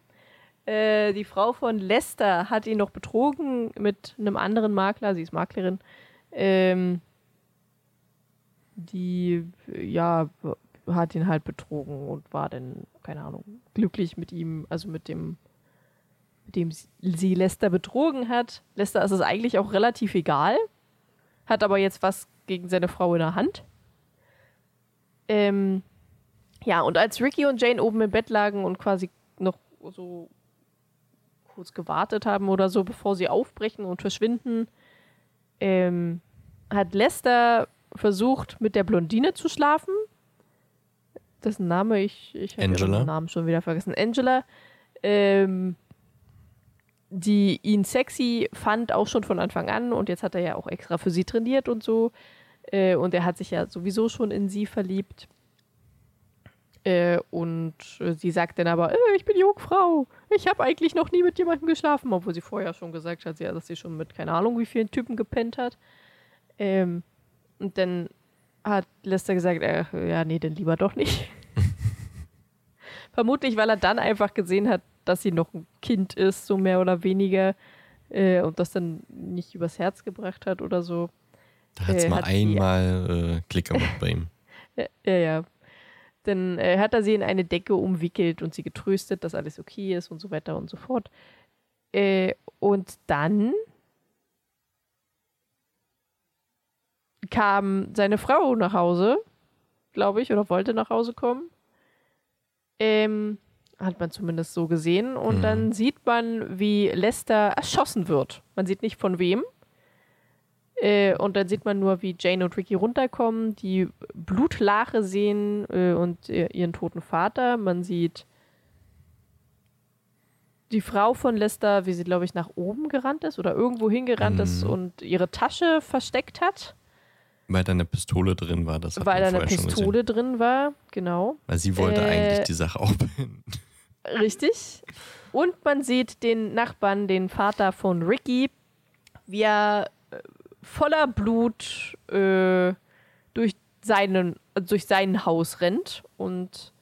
Äh, die Frau von Lester hat ihn noch betrogen mit einem anderen Makler, sie ist Maklerin, ähm, die, ja, hat ihn halt betrogen und war dann, keine Ahnung, glücklich mit ihm, also mit dem, mit dem sie- Lester betrogen hat. Lester ist es eigentlich auch relativ egal, hat aber jetzt was gegen seine Frau in der Hand. Ähm, ja, und als Ricky und Jane oben im Bett lagen und quasi noch so kurz gewartet haben oder so, bevor sie aufbrechen und verschwinden, ähm, hat Lester versucht, mit der Blondine zu schlafen. Dessen Name ich, ich habe ihren Namen schon wieder vergessen. Angela. Ähm, die ihn sexy fand, auch schon von Anfang an. Und jetzt hat er ja auch extra für sie trainiert und so. Äh, und er hat sich ja sowieso schon in sie verliebt. Äh, und sie sagt dann aber, äh, ich bin Jungfrau. Ich habe eigentlich noch nie mit jemandem geschlafen, obwohl sie vorher schon gesagt hat, dass sie schon mit keine Ahnung wie vielen Typen gepennt hat. Ähm, und dann hat Lester gesagt, äh, ja, nee, dann lieber doch nicht. Vermutlich, weil er dann einfach gesehen hat, dass sie noch ein Kind ist, so mehr oder weniger, äh, und das dann nicht übers Herz gebracht hat oder so. Da hat es Äh, mal hat einmal äh, Klick gemacht bei ihm. *laughs* Ja, ja. ja. Dann äh, hat er sie in eine Decke umwickelt und sie getröstet, dass alles okay ist und so weiter und so fort. Äh, und dann kam seine Frau nach Hause, glaube ich, oder wollte nach Hause kommen. Ähm, hat man zumindest so gesehen. Und Mhm. dann sieht man, wie Lester erschossen wird. Man sieht nicht von wem. Äh, und dann sieht man nur, wie Jane und Ricky runterkommen, die Blutlache sehen äh, und äh, ihren toten Vater. Man sieht die Frau von Lester, wie sie, glaube ich, nach oben gerannt ist oder irgendwo hingerannt ist Mhm. und ihre Tasche versteckt hat, Weil da eine Pistole drin war. Das hat weil da eine. Pistole drin war. Genau. Weil sie wollte Äh, eigentlich die Sache aufbeenden. *laughs* Richtig. Und man sieht den Nachbarn, den Vater von Ricky, wie er äh, voller Blut äh, durch, seinen, durch sein Haus rennt und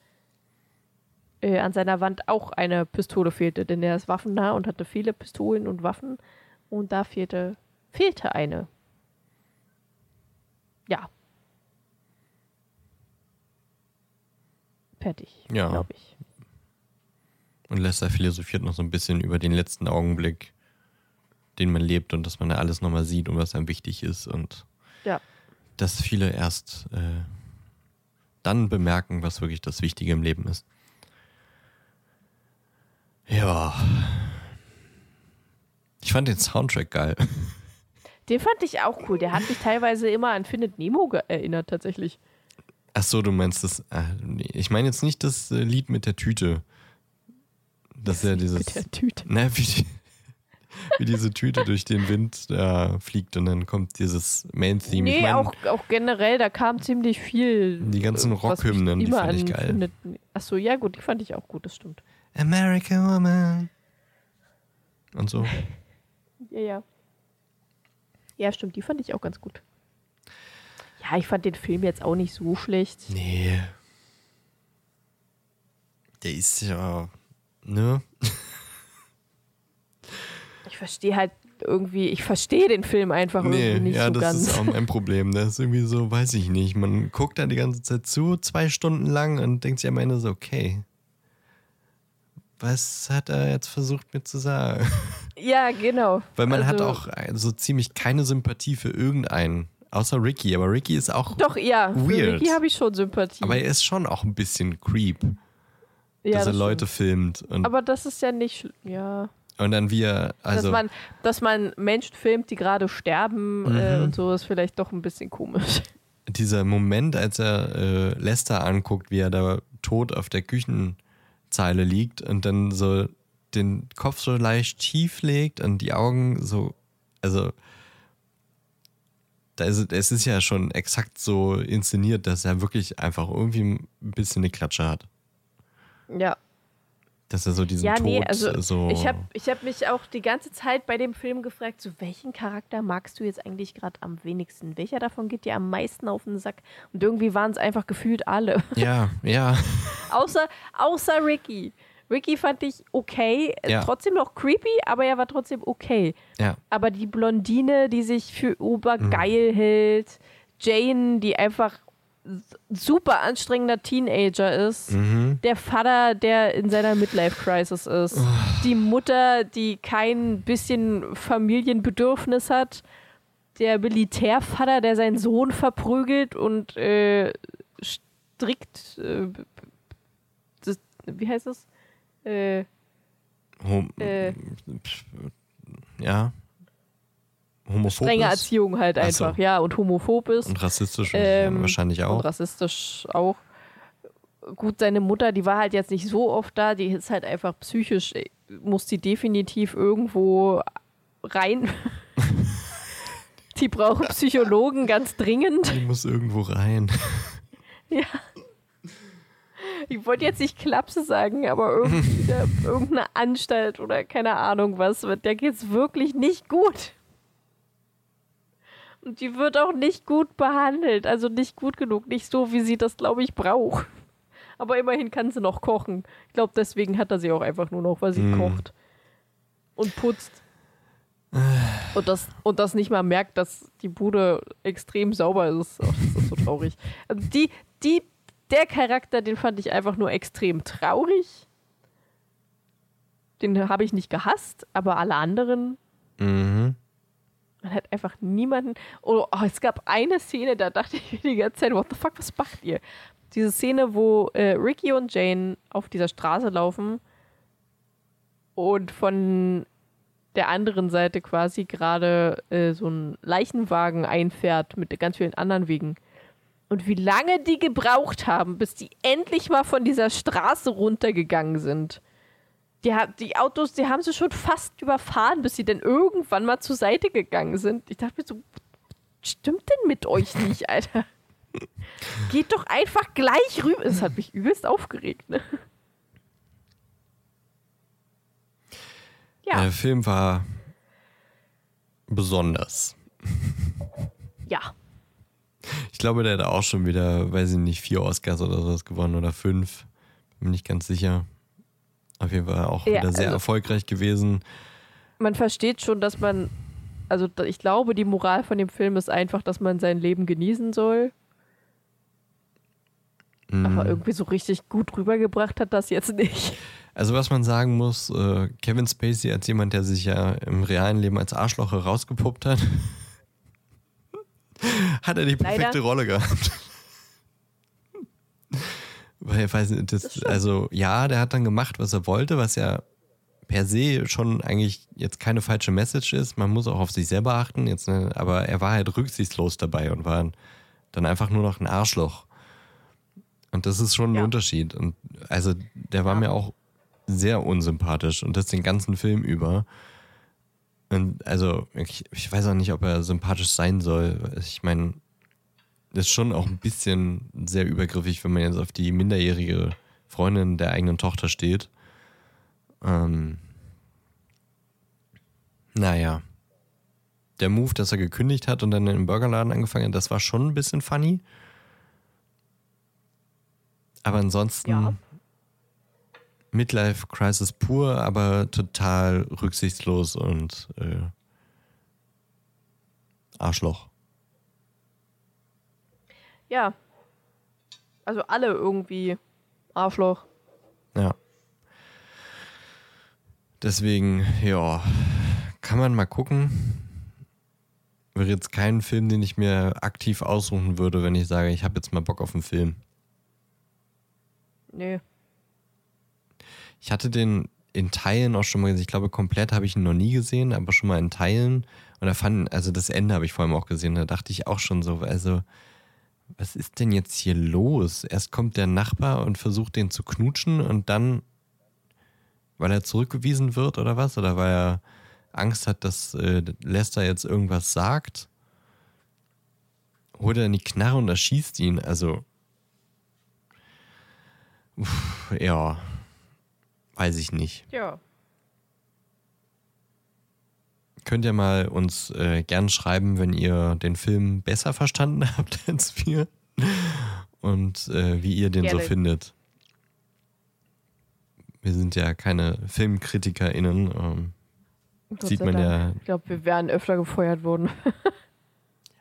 äh, an seiner Wand auch eine Pistole fehlte, denn er ist waffennah und hatte viele Pistolen und Waffen und da fehlte, fehlte eine. Ja. Fertig, Ja. glaube ich. Und Lester philosophiert noch so ein bisschen über den letzten Augenblick, den man lebt und dass man da alles nochmal sieht und was einem wichtig ist und Ja. dass viele erst äh, dann bemerken, was wirklich das Wichtige im Leben ist. Ja. Ich fand den Soundtrack geil. *laughs* Den fand ich auch cool. Der hat mich teilweise immer an Findet Nemo erinnert, tatsächlich. Ach so, du meinst das. Äh, ich meine jetzt nicht das äh, Lied mit der Tüte. Das ist ja dieses. Mit der Tüte. Na, wie, die, *laughs* wie diese Tüte durch den Wind da fliegt und dann kommt dieses Main-Theme. Nee, ich mein, auch, auch generell, da kam ziemlich viel. Die ganzen äh, Rockhymnen, die fand ich geil. Findet, achso, ja, gut, die fand ich auch gut, das stimmt. American Woman. Und so. *laughs* Ja, ja. Ja, stimmt, die fand ich auch ganz gut. Ja, ich fand den Film jetzt auch nicht so schlecht. Nee. Der ist ja. Ne? *laughs* Ich verstehe halt irgendwie, ich verstehe den Film einfach Nee, irgendwie nicht ja, so das ganz. ist auch mein *laughs* Problem. Das ist irgendwie so, weiß ich nicht. Man guckt da die ganze Zeit zu, zwei Stunden lang und denkt sich am Ende so, okay. Was hat er jetzt versucht mir zu sagen? *laughs* ja, genau. Weil man hat Also- auch so ziemlich keine Sympathie für irgendeinen, außer Ricky. Aber Ricky ist auch. Doch, ja, für Weird. Ricky habe ich schon Sympathie. Aber er ist schon auch ein bisschen creep, ja, dass er das Leute stimmt. filmt. Aber das ist ja nicht, ja. und dann wie er. Also, dass, man, dass man Menschen filmt, die gerade sterben äh, Mhm. und so, ist vielleicht doch ein bisschen komisch. dieser Moment, als er äh, Lester anguckt, wie er da tot auf der Küchenzeile liegt und dann so den Kopf so leicht schief legt und die Augen so, also da ist, es ist ja schon exakt so inszeniert, dass er wirklich einfach irgendwie ein bisschen eine Klatsche hat. Ja. Dass er so diesen Ja, Tod nee, also so. ich habe ich hab mich auch die ganze Zeit bei dem Film gefragt, so welchen Charakter magst du jetzt eigentlich gerade am wenigsten? Welcher davon geht dir am meisten auf den Sack? Und irgendwie waren es einfach gefühlt alle. *laughs* ja, ja. außer, außer Ricky. Ricky fand ich okay, Ja. trotzdem noch creepy, aber er war trotzdem okay. Ja, Aber die Blondine, die sich für obergeil Mhm. hält, Jane, die einfach super anstrengender Teenager ist, mhm. der Vater, der in seiner Midlife-Crisis ist, Oh. die Mutter, die kein bisschen Familienbedürfnis hat, der Militärvater, der seinen Sohn verprügelt und äh, strikt, äh, das, wie heißt das? Äh, pf, ja. Homophob strenge ist Erziehung halt Ach so. einfach, ja, und homophob ist. und rassistisch Ähm, wahrscheinlich und auch. rassistisch auch. gut, seine Mutter, die war halt jetzt nicht so oft da, die ist halt einfach psychisch, äh, muss die definitiv irgendwo rein. *laughs* die brauchen Psychologen ganz dringend. Die muss irgendwo rein. *laughs* Ja. Ich wollte jetzt nicht Klapse sagen, aber irgendeine *laughs* Anstalt oder keine Ahnung was, der geht's wirklich nicht gut. Und die wird auch nicht gut behandelt, also nicht gut genug, nicht so, wie sie das, glaube ich, braucht. *laughs* Aber immerhin kann sie noch kochen. Ich glaube, deswegen hat er sie auch einfach nur noch, weil sie mm. kocht und putzt. *sighs* Und das, und das nicht mal merkt, dass die Bude extrem sauber ist. Oh, das ist so traurig. *laughs* Also die, die, der Charakter, den fand ich einfach nur extrem traurig. Den habe ich nicht gehasst, aber alle anderen. Mhm. Man hat einfach niemanden. Oh, oh, es gab eine Szene, da dachte ich die ganze Zeit, what the fuck, was macht ihr? Diese Szene, wo äh, Ricky und Jane auf dieser Straße laufen und von der anderen Seite quasi gerade äh, so ein Leichenwagen einfährt mit ganz vielen anderen Wegen. Und wie lange die gebraucht haben, bis die endlich mal von dieser Straße runtergegangen sind. Die, die Autos, die haben sie schon fast überfahren, bis sie dann irgendwann mal zur Seite gegangen sind. Ich dachte mir so, stimmt denn mit euch nicht, *laughs* Alter? Geht doch einfach gleich rüber. Es hat mich übelst aufgeregt, ne? Ja. Der Film war besonders. Ja. Ich glaube, der hat auch schon wieder, weiß ich nicht, vier Oscars oder sowas gewonnen oder fünf. Bin mir nicht ganz sicher. Auf jeden Fall auch ja, wieder sehr also, erfolgreich gewesen. Man versteht schon, dass man, also ich glaube, die Moral von dem Film ist einfach, dass man sein Leben genießen soll. Mhm. Aber irgendwie so richtig gut rübergebracht hat das jetzt nicht. Also was man sagen muss, äh, Kevin Spacey als jemand, der sich ja im realen Leben als Arschloch herausgepuppt hat, *laughs* hat er die perfekte Leider. Rolle gehabt. Weil, weiß nicht, das, also ja, der hat dann gemacht, was er wollte, was ja per se schon eigentlich jetzt keine falsche Message ist. Man muss auch auf sich selber achten, jetzt, ne? aber er war halt rücksichtslos dabei und war dann einfach nur noch ein Arschloch. Und das ist schon ein ja. Unterschied. Und also der war ja. mir auch sehr unsympathisch und das den ganzen Film über. Und also, ich, ich weiß auch nicht, ob er sympathisch sein soll. Ich meine, ist schon auch ein bisschen sehr übergriffig, wenn man jetzt auf die minderjährige Freundin der eigenen Tochter steht. Ähm, naja. Der Move, dass er gekündigt hat und dann in den Burgerladen angefangen hat, das war schon ein bisschen funny. Aber ansonsten ja. Midlife Crisis pur, aber total rücksichtslos und äh, Arschloch. Ja. Also alle irgendwie Arschloch. Ja. Deswegen, ja, kann man mal gucken. Wäre jetzt kein Film, den ich mir aktiv aussuchen würde, wenn ich sage, ich habe jetzt mal Bock auf einen Film. Nee. Ich hatte den in Teilen auch schon mal gesehen. Ich glaube, komplett habe ich ihn noch nie gesehen, aber schon mal in Teilen. Und da fand, also das Ende habe ich vor allem auch gesehen. Da dachte ich auch schon so, also, was ist denn jetzt hier los? Erst kommt der Nachbar und versucht den zu knutschen und dann, weil er zurückgewiesen wird oder was? Oder weil er Angst hat, dass äh, Lester jetzt irgendwas sagt, holt er in die Knarre und erschießt ihn. Also, uff, ja. Weiß ich nicht. Ja. Könnt ihr mal uns äh, gern schreiben, wenn ihr den Film besser verstanden *laughs* habt als wir und äh, wie ihr den gerne. so findet. Wir sind ja keine FilmkritikerInnen. Ähm, sieht man ja. Ich glaube, wir wären öfter gefeuert worden. *laughs*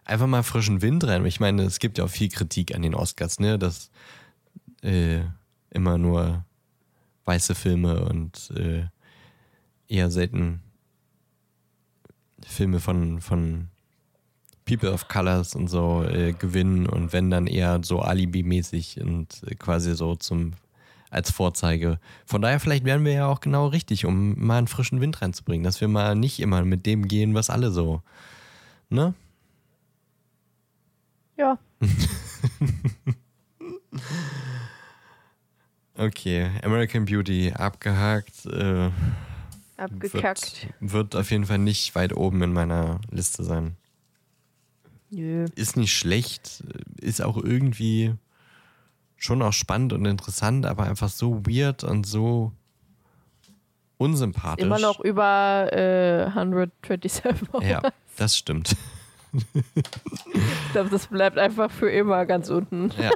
einfach mal frischen Wind rein. Ich meine, es gibt ja auch viel Kritik an den Oscars, ne? Dass äh, immer nur weiße Filme und äh, eher selten Filme von, von People of Colors und so äh, gewinnen und wenn dann eher so Alibi-mäßig und äh, quasi so zum als Vorzeige. Von daher vielleicht wären wir ja auch genau richtig, um mal einen frischen Wind reinzubringen, dass wir mal nicht immer mit dem gehen, was alle so, ne? Ja. *laughs* Okay, American Beauty abgehakt. Äh, Abgekackt. Wird, wird auf jeden Fall nicht weit oben in meiner Liste sein. Nö. Ist nicht schlecht, ist auch irgendwie schon auch spannend und interessant, aber einfach so weird und so unsympathisch. Immer noch über äh, 127 Ja, das stimmt. Ich glaube, das bleibt einfach für immer ganz unten. Ja.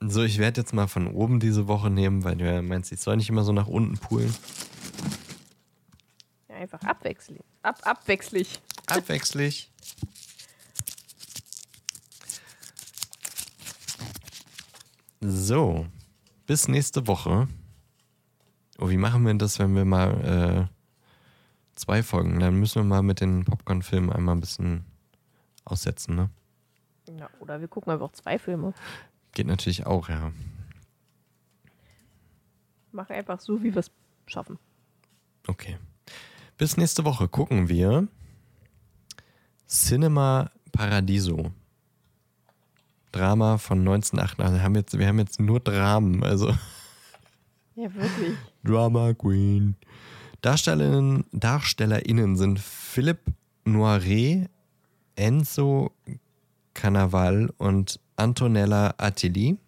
So, ich werde jetzt mal von oben diese Woche nehmen, weil du ja meinst, ich soll nicht immer so nach unten poolen. Einfach abwechselnd. Ab, abwechselig. Abwechslich. So, bis nächste Woche. Oh, wie machen wir das, wenn wir mal äh, zwei Folgen? Dann müssen wir mal mit den Popcorn-Filmen einmal ein bisschen aussetzen, ne? Ja, oder wir gucken einfach zwei Filme. Geht natürlich auch, ja. Machen einfach so, wie wir es schaffen. Okay. Bis nächste Woche gucken wir Cinema Paradiso. Drama von 1988. Wir haben jetzt, wir haben jetzt nur Dramen, also *laughs* Ja, wirklich. Drama Queen. Darstellerinnen, DarstellerInnen sind Philipp Noiret, Enzo Canaval und Antonella Attili.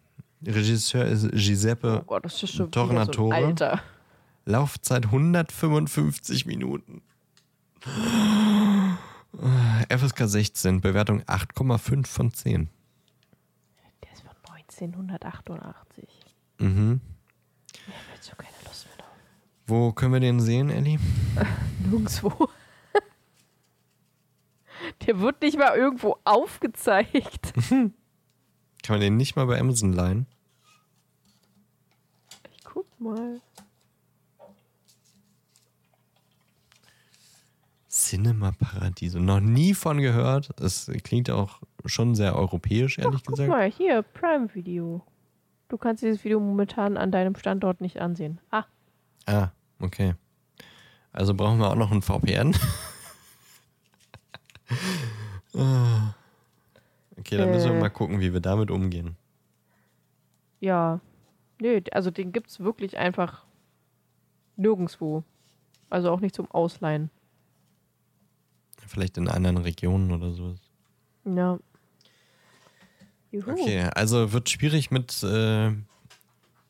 Regisseur ist Giuseppe Oh Gott, ist wieder so Tornatore. Alter. Laufzeit 155 Minuten. FSK 16, Bewertung 8,5 von 10. Der ist von 1988. Mhm. Ich habe jetzt schon keine Lust mehr drauf. Wo können wir den sehen, Ellie? *laughs* Nirgendwo. *laughs* Der wird nicht mal irgendwo aufgezeigt. *laughs* Kann man den nicht mal bei Amazon leihen? Ich guck mal. Cinema Paradiso. Noch nie von gehört. Es klingt auch schon sehr europäisch, ehrlich Guck gesagt. mal, hier, Prime Video. Du kannst dieses Video momentan an deinem Standort nicht ansehen. Ah, Ah, okay. Also brauchen wir auch noch ein VPN. *laughs* Ah. okay, dann müssen wir Äh. mal gucken, wie wir damit umgehen. ja. Nö, also den gibt's wirklich einfach nirgendwo. Also auch nicht zum Ausleihen. Vielleicht in anderen Regionen oder sowas. Ja. Juhu. Okay, also wird schwierig mit äh,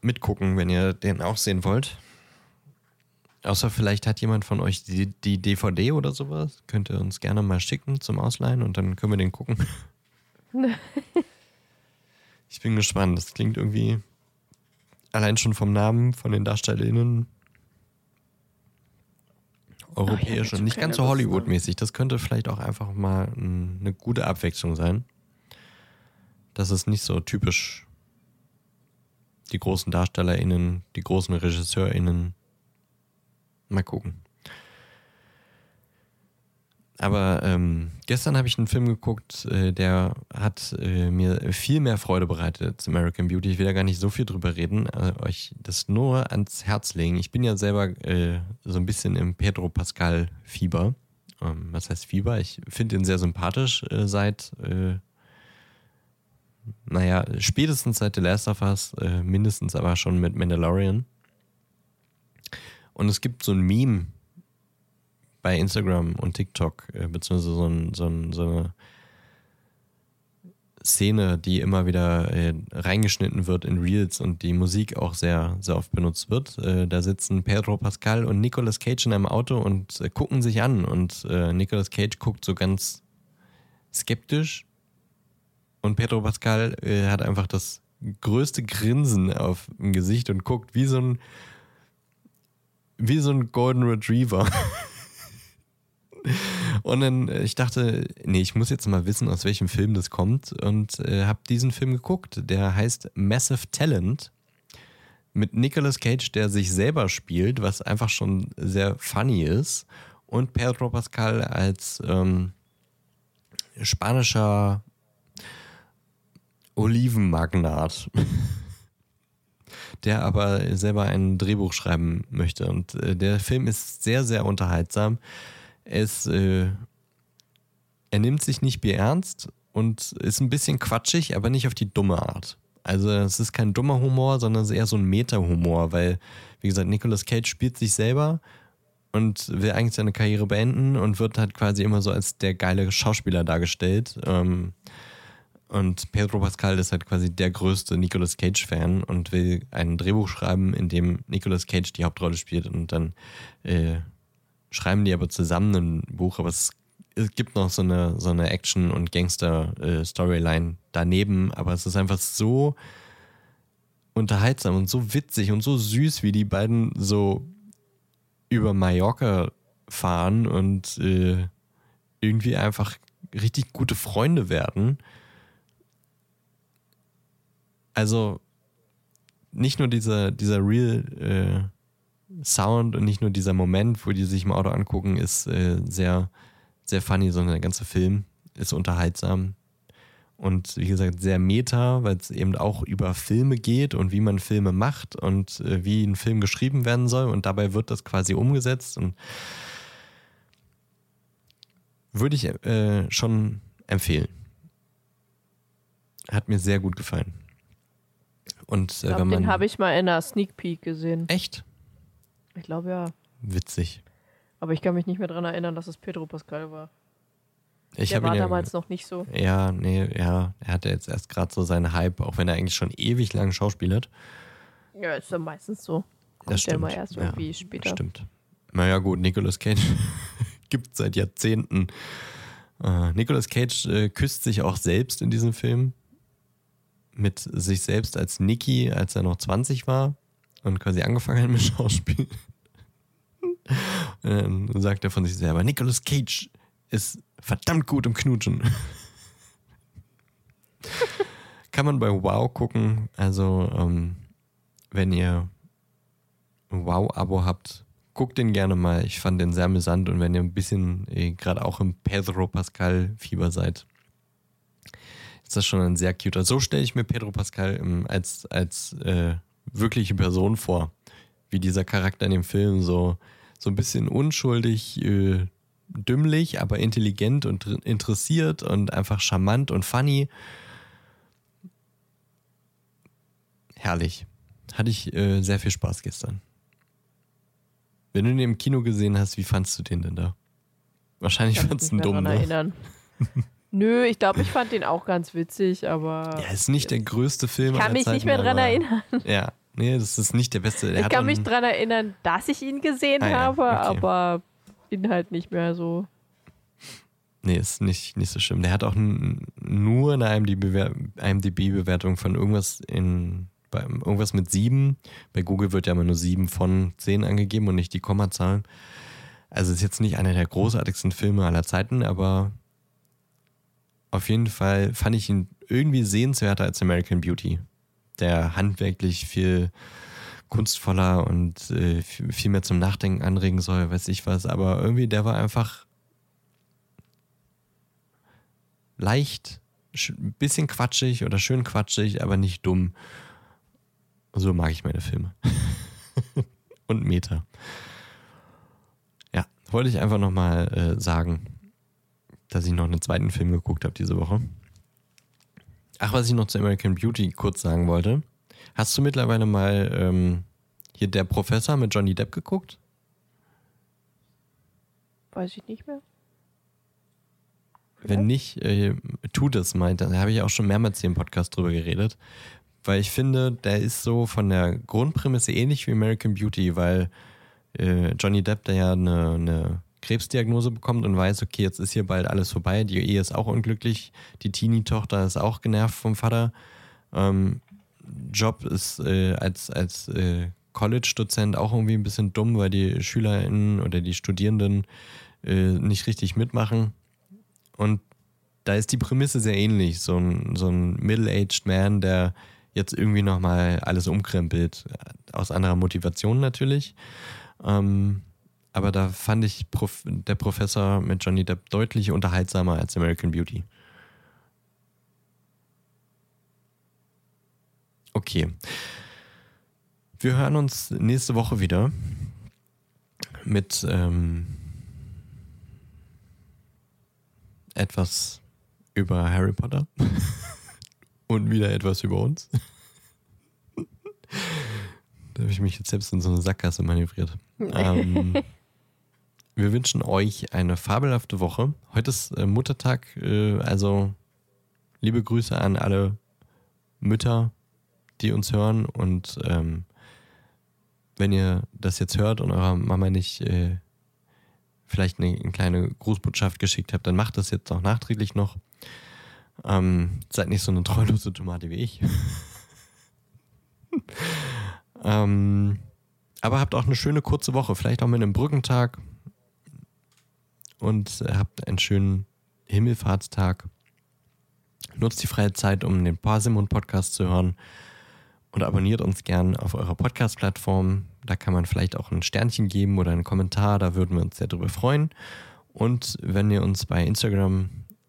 mitgucken, wenn ihr den auch sehen wollt. Außer vielleicht hat jemand von euch die, die DVD oder sowas. Könnt ihr uns gerne mal schicken zum Ausleihen und dann können wir den gucken. *laughs* ich bin gespannt. Das klingt irgendwie allein schon vom Namen von den DarstellerInnen europäisch jetzt und nicht ganz so ne? Hollywood-mäßig. Das könnte vielleicht auch einfach mal ein, eine gute Abwechslung sein. Das ist nicht so typisch die großen DarstellerInnen, die großen RegisseurInnen. Mal gucken. Aber ähm, gestern habe ich einen Film geguckt, äh, der hat äh, mir viel mehr Freude bereitet als American Beauty. Ich will da gar nicht so viel drüber reden, äh, euch das nur ans Herz legen. Ich bin ja selber äh, so ein bisschen im Pedro Pascal Fieber. Ähm, was heißt Fieber? Ich finde ihn sehr sympathisch äh, seit, äh, naja, spätestens seit The Last of Us, mindestens aber schon mit Mandalorian. Und es gibt so ein Meme bei Instagram und TikTok, äh, beziehungsweise so, ein, so, ein, so eine Szene, die immer wieder äh, reingeschnitten wird in Reels und die Musik auch sehr, sehr oft benutzt wird. Äh, da sitzen Pedro Pascal und Nicolas Cage in einem Auto und äh, gucken sich an und äh, Nicolas Cage guckt so ganz skeptisch und Pedro Pascal äh, hat einfach das größte Grinsen auf dem Gesicht und guckt wie so ein wie so ein Golden Retriever. *laughs* Und dann, äh, ich dachte, nee, ich muss jetzt mal wissen, aus welchem Film das kommt und äh, habe diesen Film geguckt. Der heißt Massive Talent mit Nicolas Cage, der sich selber spielt, was einfach schon sehr funny ist. Und Pedro Pascal als ähm, spanischer Olivenmagnat, *laughs* der aber selber ein Drehbuch schreiben möchte. Und äh, der Film ist sehr, sehr unterhaltsam. Es, äh, er nimmt sich nicht ernst und ist ein bisschen quatschig, aber nicht auf die dumme Art. Also es ist kein dummer Humor, sondern es ist eher so ein Meta-Humor, weil, wie gesagt, Nicolas Cage spielt sich selber und will eigentlich seine Karriere beenden und wird halt quasi immer so als der geile Schauspieler dargestellt. Ähm, und Pedro Pascal ist halt quasi der größte Nicolas Cage-Fan und will ein Drehbuch schreiben, in dem Nicolas Cage die Hauptrolle spielt. Und dann äh, schreiben die aber zusammen ein Buch, aber es, es gibt noch so eine, so eine Action- und Gangster-Storyline daneben, aber es ist einfach so unterhaltsam und so witzig und so süß, wie die beiden so über Mallorca fahren und äh, irgendwie einfach richtig gute Freunde werden. Also nicht nur dieser, dieser Real äh, Sound und nicht nur dieser Moment, wo die sich im Auto angucken, ist äh, sehr, sehr funny, sondern der ganze Film ist unterhaltsam. Und wie gesagt, sehr meta, weil es eben auch über Filme geht und wie man Filme macht und äh, wie ein Film geschrieben werden soll. Und dabei wird das quasi umgesetzt. Und würde ich äh, schon empfehlen. Hat mir sehr gut gefallen. Und äh, glaub, wenn man. den habe ich mal in einer Sneak Peek gesehen. Echt? Ich glaube ja. Witzig. Aber ich kann mich nicht mehr daran erinnern, dass es Pedro Pascal war. Ich Der war ja, damals noch nicht so. Ja, nee, ja. Er hatte jetzt erst gerade so seinen Hype, auch wenn er eigentlich schon ewig lang schauspielert. Ja, ist ja meistens so. Kommt Das ja stimmt. immer erst ja, irgendwie später. Stimmt. Naja, gut, Nicolas Cage *laughs* gibt seit Jahrzehnten. Äh, Nicolas Cage äh, küsst sich auch selbst in diesem Film. Mit sich selbst als Nicky, als er noch 20 war und quasi angefangen hat mit *laughs* Schauspiel. Und dann sagt er von sich selber: Nicolas Cage ist verdammt gut im Knutschen. *laughs* Kann man bei Wow gucken. Also, ähm, wenn ihr ein Wow-Abo habt, guckt den gerne mal. Ich fand den sehr amüsant und wenn ihr ein bisschen äh, gerade auch im Pedro Pascal-Fieber seid, ist das schon ein sehr cuter. So stelle ich mir Pedro Pascal ähm, als, als äh, wirkliche Person vor. Wie dieser Charakter in dem Film so, so ein bisschen unschuldig, äh, dümmlich, aber intelligent und interessiert und einfach charmant und funny. Herrlich. Hatte ich äh, sehr viel Spaß gestern. Wenn du den im Kino gesehen hast, wie fandst du den denn da? Wahrscheinlich fandst du ihn dumm, ne? erinnern. *laughs* Nö, ich glaube, ich fand den auch ganz witzig, aber Ja, ist nicht der größte Film ich kann mich Zeiten, nicht mehr dran aber- erinnern. Ja, nee, das ist nicht der beste. Der Ich kann mich dran erinnern, dass ich ihn gesehen Ah ja, habe, okay. aber bin halt nicht mehr so. Nee, ist nicht, nicht so schlimm. Der hat auch nur eine IMDb-Bewertung von irgendwas in bei, irgendwas mit sieben. Bei Google wird ja immer nur sieben von zehn angegeben und nicht die Kommazahlen. Also ist jetzt nicht einer der großartigsten Filme aller Zeiten, aber auf jeden Fall fand ich ihn irgendwie sehenswerter als American Beauty, der handwerklich viel kunstvoller und äh, viel mehr zum Nachdenken anregen soll, weiß ich was. Aber irgendwie, der war einfach leicht, ein bisschen quatschig oder schön quatschig, aber nicht dumm. So mag ich meine Filme. *laughs* Und Meta. Ja, wollte ich einfach nochmal äh, sagen, dass ich noch einen zweiten Film geguckt habe diese Woche. Ach, was ich noch zu American Beauty kurz sagen wollte. Hast du mittlerweile mal ähm, hier der Professor mit Johnny Depp geguckt? Weiß ich nicht mehr. Wenn nicht, äh, tu das mal. Da habe ich auch schon mehrmals hier im Podcast drüber geredet. Weil ich finde, der ist so von der Grundprämisse ähnlich wie American Beauty, weil äh, Johnny Depp, der ja eine, eine Krebsdiagnose bekommt und weiß, okay, jetzt ist hier bald alles vorbei. Die Ehe ist auch unglücklich. Die Teenie-Tochter ist auch genervt vom Vater. Ähm, Job ist äh, als, als äh, College-Dozent auch irgendwie ein bisschen dumm, weil die SchülerInnen oder die Studierenden äh, nicht richtig mitmachen. Und da ist die Prämisse sehr ähnlich. So ein, so ein Middle-aged Man, der jetzt irgendwie nochmal alles umkrempelt. Aus anderer Motivation natürlich. Ähm, aber da fand ich Prof der Professor mit Johnny Depp deutlich unterhaltsamer als American Beauty. Okay. Wir hören uns nächste Woche wieder mit ähm, etwas über Harry Potter *laughs* und wieder etwas über uns. *laughs* Da habe ich mich jetzt selbst in so eine Sackgasse manövriert. *laughs* ähm, wir wünschen euch eine fabelhafte Woche. Heute ist äh, Muttertag, äh, also liebe Grüße an alle Mütter, die uns hören. Und ähm, wenn ihr das jetzt hört und eurer Mama nicht äh, vielleicht eine, eine, kleine Grußbotschaft geschickt habt, dann macht das jetzt auch nachträglich noch. Ähm, seid nicht so eine treulose Tomate wie ich. *laughs* ähm, aber habt auch eine schöne kurze Woche, vielleicht auch mit einem Brückentag und habt einen schönen Himmelfahrtstag. Nutzt die freie Zeit, um den Parsimon Podcast zu hören und abonniert uns gern auf eurer Podcast-Plattform. Da kann man vielleicht auch ein Sternchen geben oder einen Kommentar, da würden wir uns sehr drüber freuen. Und wenn ihr uns bei Instagram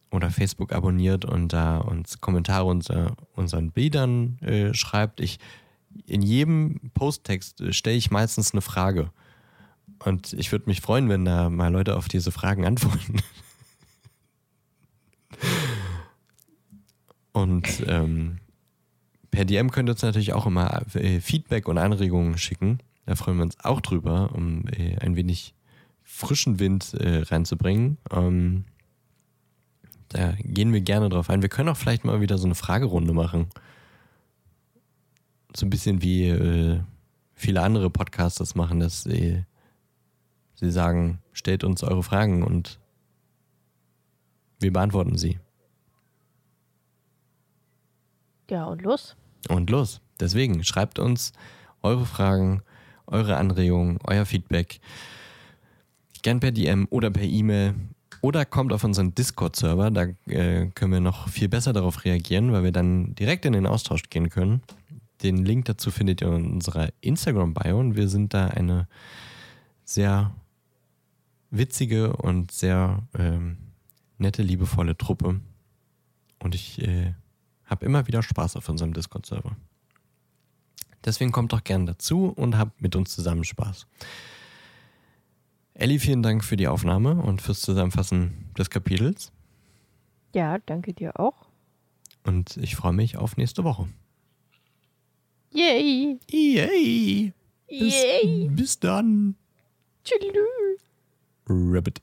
oder Facebook abonniert und da uns Kommentare unter unseren Bildern äh, schreibt, ich in jedem Posttext äh, stelle ich meistens eine Frage. Und ich würde mich freuen, wenn da mal Leute auf diese Fragen antworten. Und ähm, per DM könnt ihr uns natürlich auch immer äh, Feedback und Anregungen schicken. Da freuen wir uns auch drüber, um äh, ein wenig frischen Wind äh, reinzubringen. Ähm, da gehen wir gerne drauf ein. Wir können auch vielleicht mal wieder so eine Fragerunde machen. So ein bisschen wie äh, viele andere Podcasts das machen, dass sie, sagen, stellt uns eure Fragen und wir beantworten sie. Ja, und los. Und los. Deswegen schreibt uns eure Fragen, eure Anregungen, euer Feedback. Gern per DM oder per E-Mail. Oder kommt auf unseren Discord-Server, da äh, können wir noch viel besser darauf reagieren, weil wir dann direkt in den Austausch gehen können. Den Link dazu findet ihr in unserer Instagram-Bio und wir sind da eine sehr witzige und sehr ähm, nette, liebevolle Truppe. Und ich äh, habe immer wieder Spaß auf unserem Discord-Server. Deswegen kommt doch gern dazu und habt mit uns zusammen Spaß. Elli, vielen Dank für die Aufnahme und fürs Zusammenfassen des Kapitels. Ja, danke dir auch. Und ich freue mich auf nächste Woche. Yay! Yay! Bis, Yay! bis dann. Tschüdelü. Rabbit.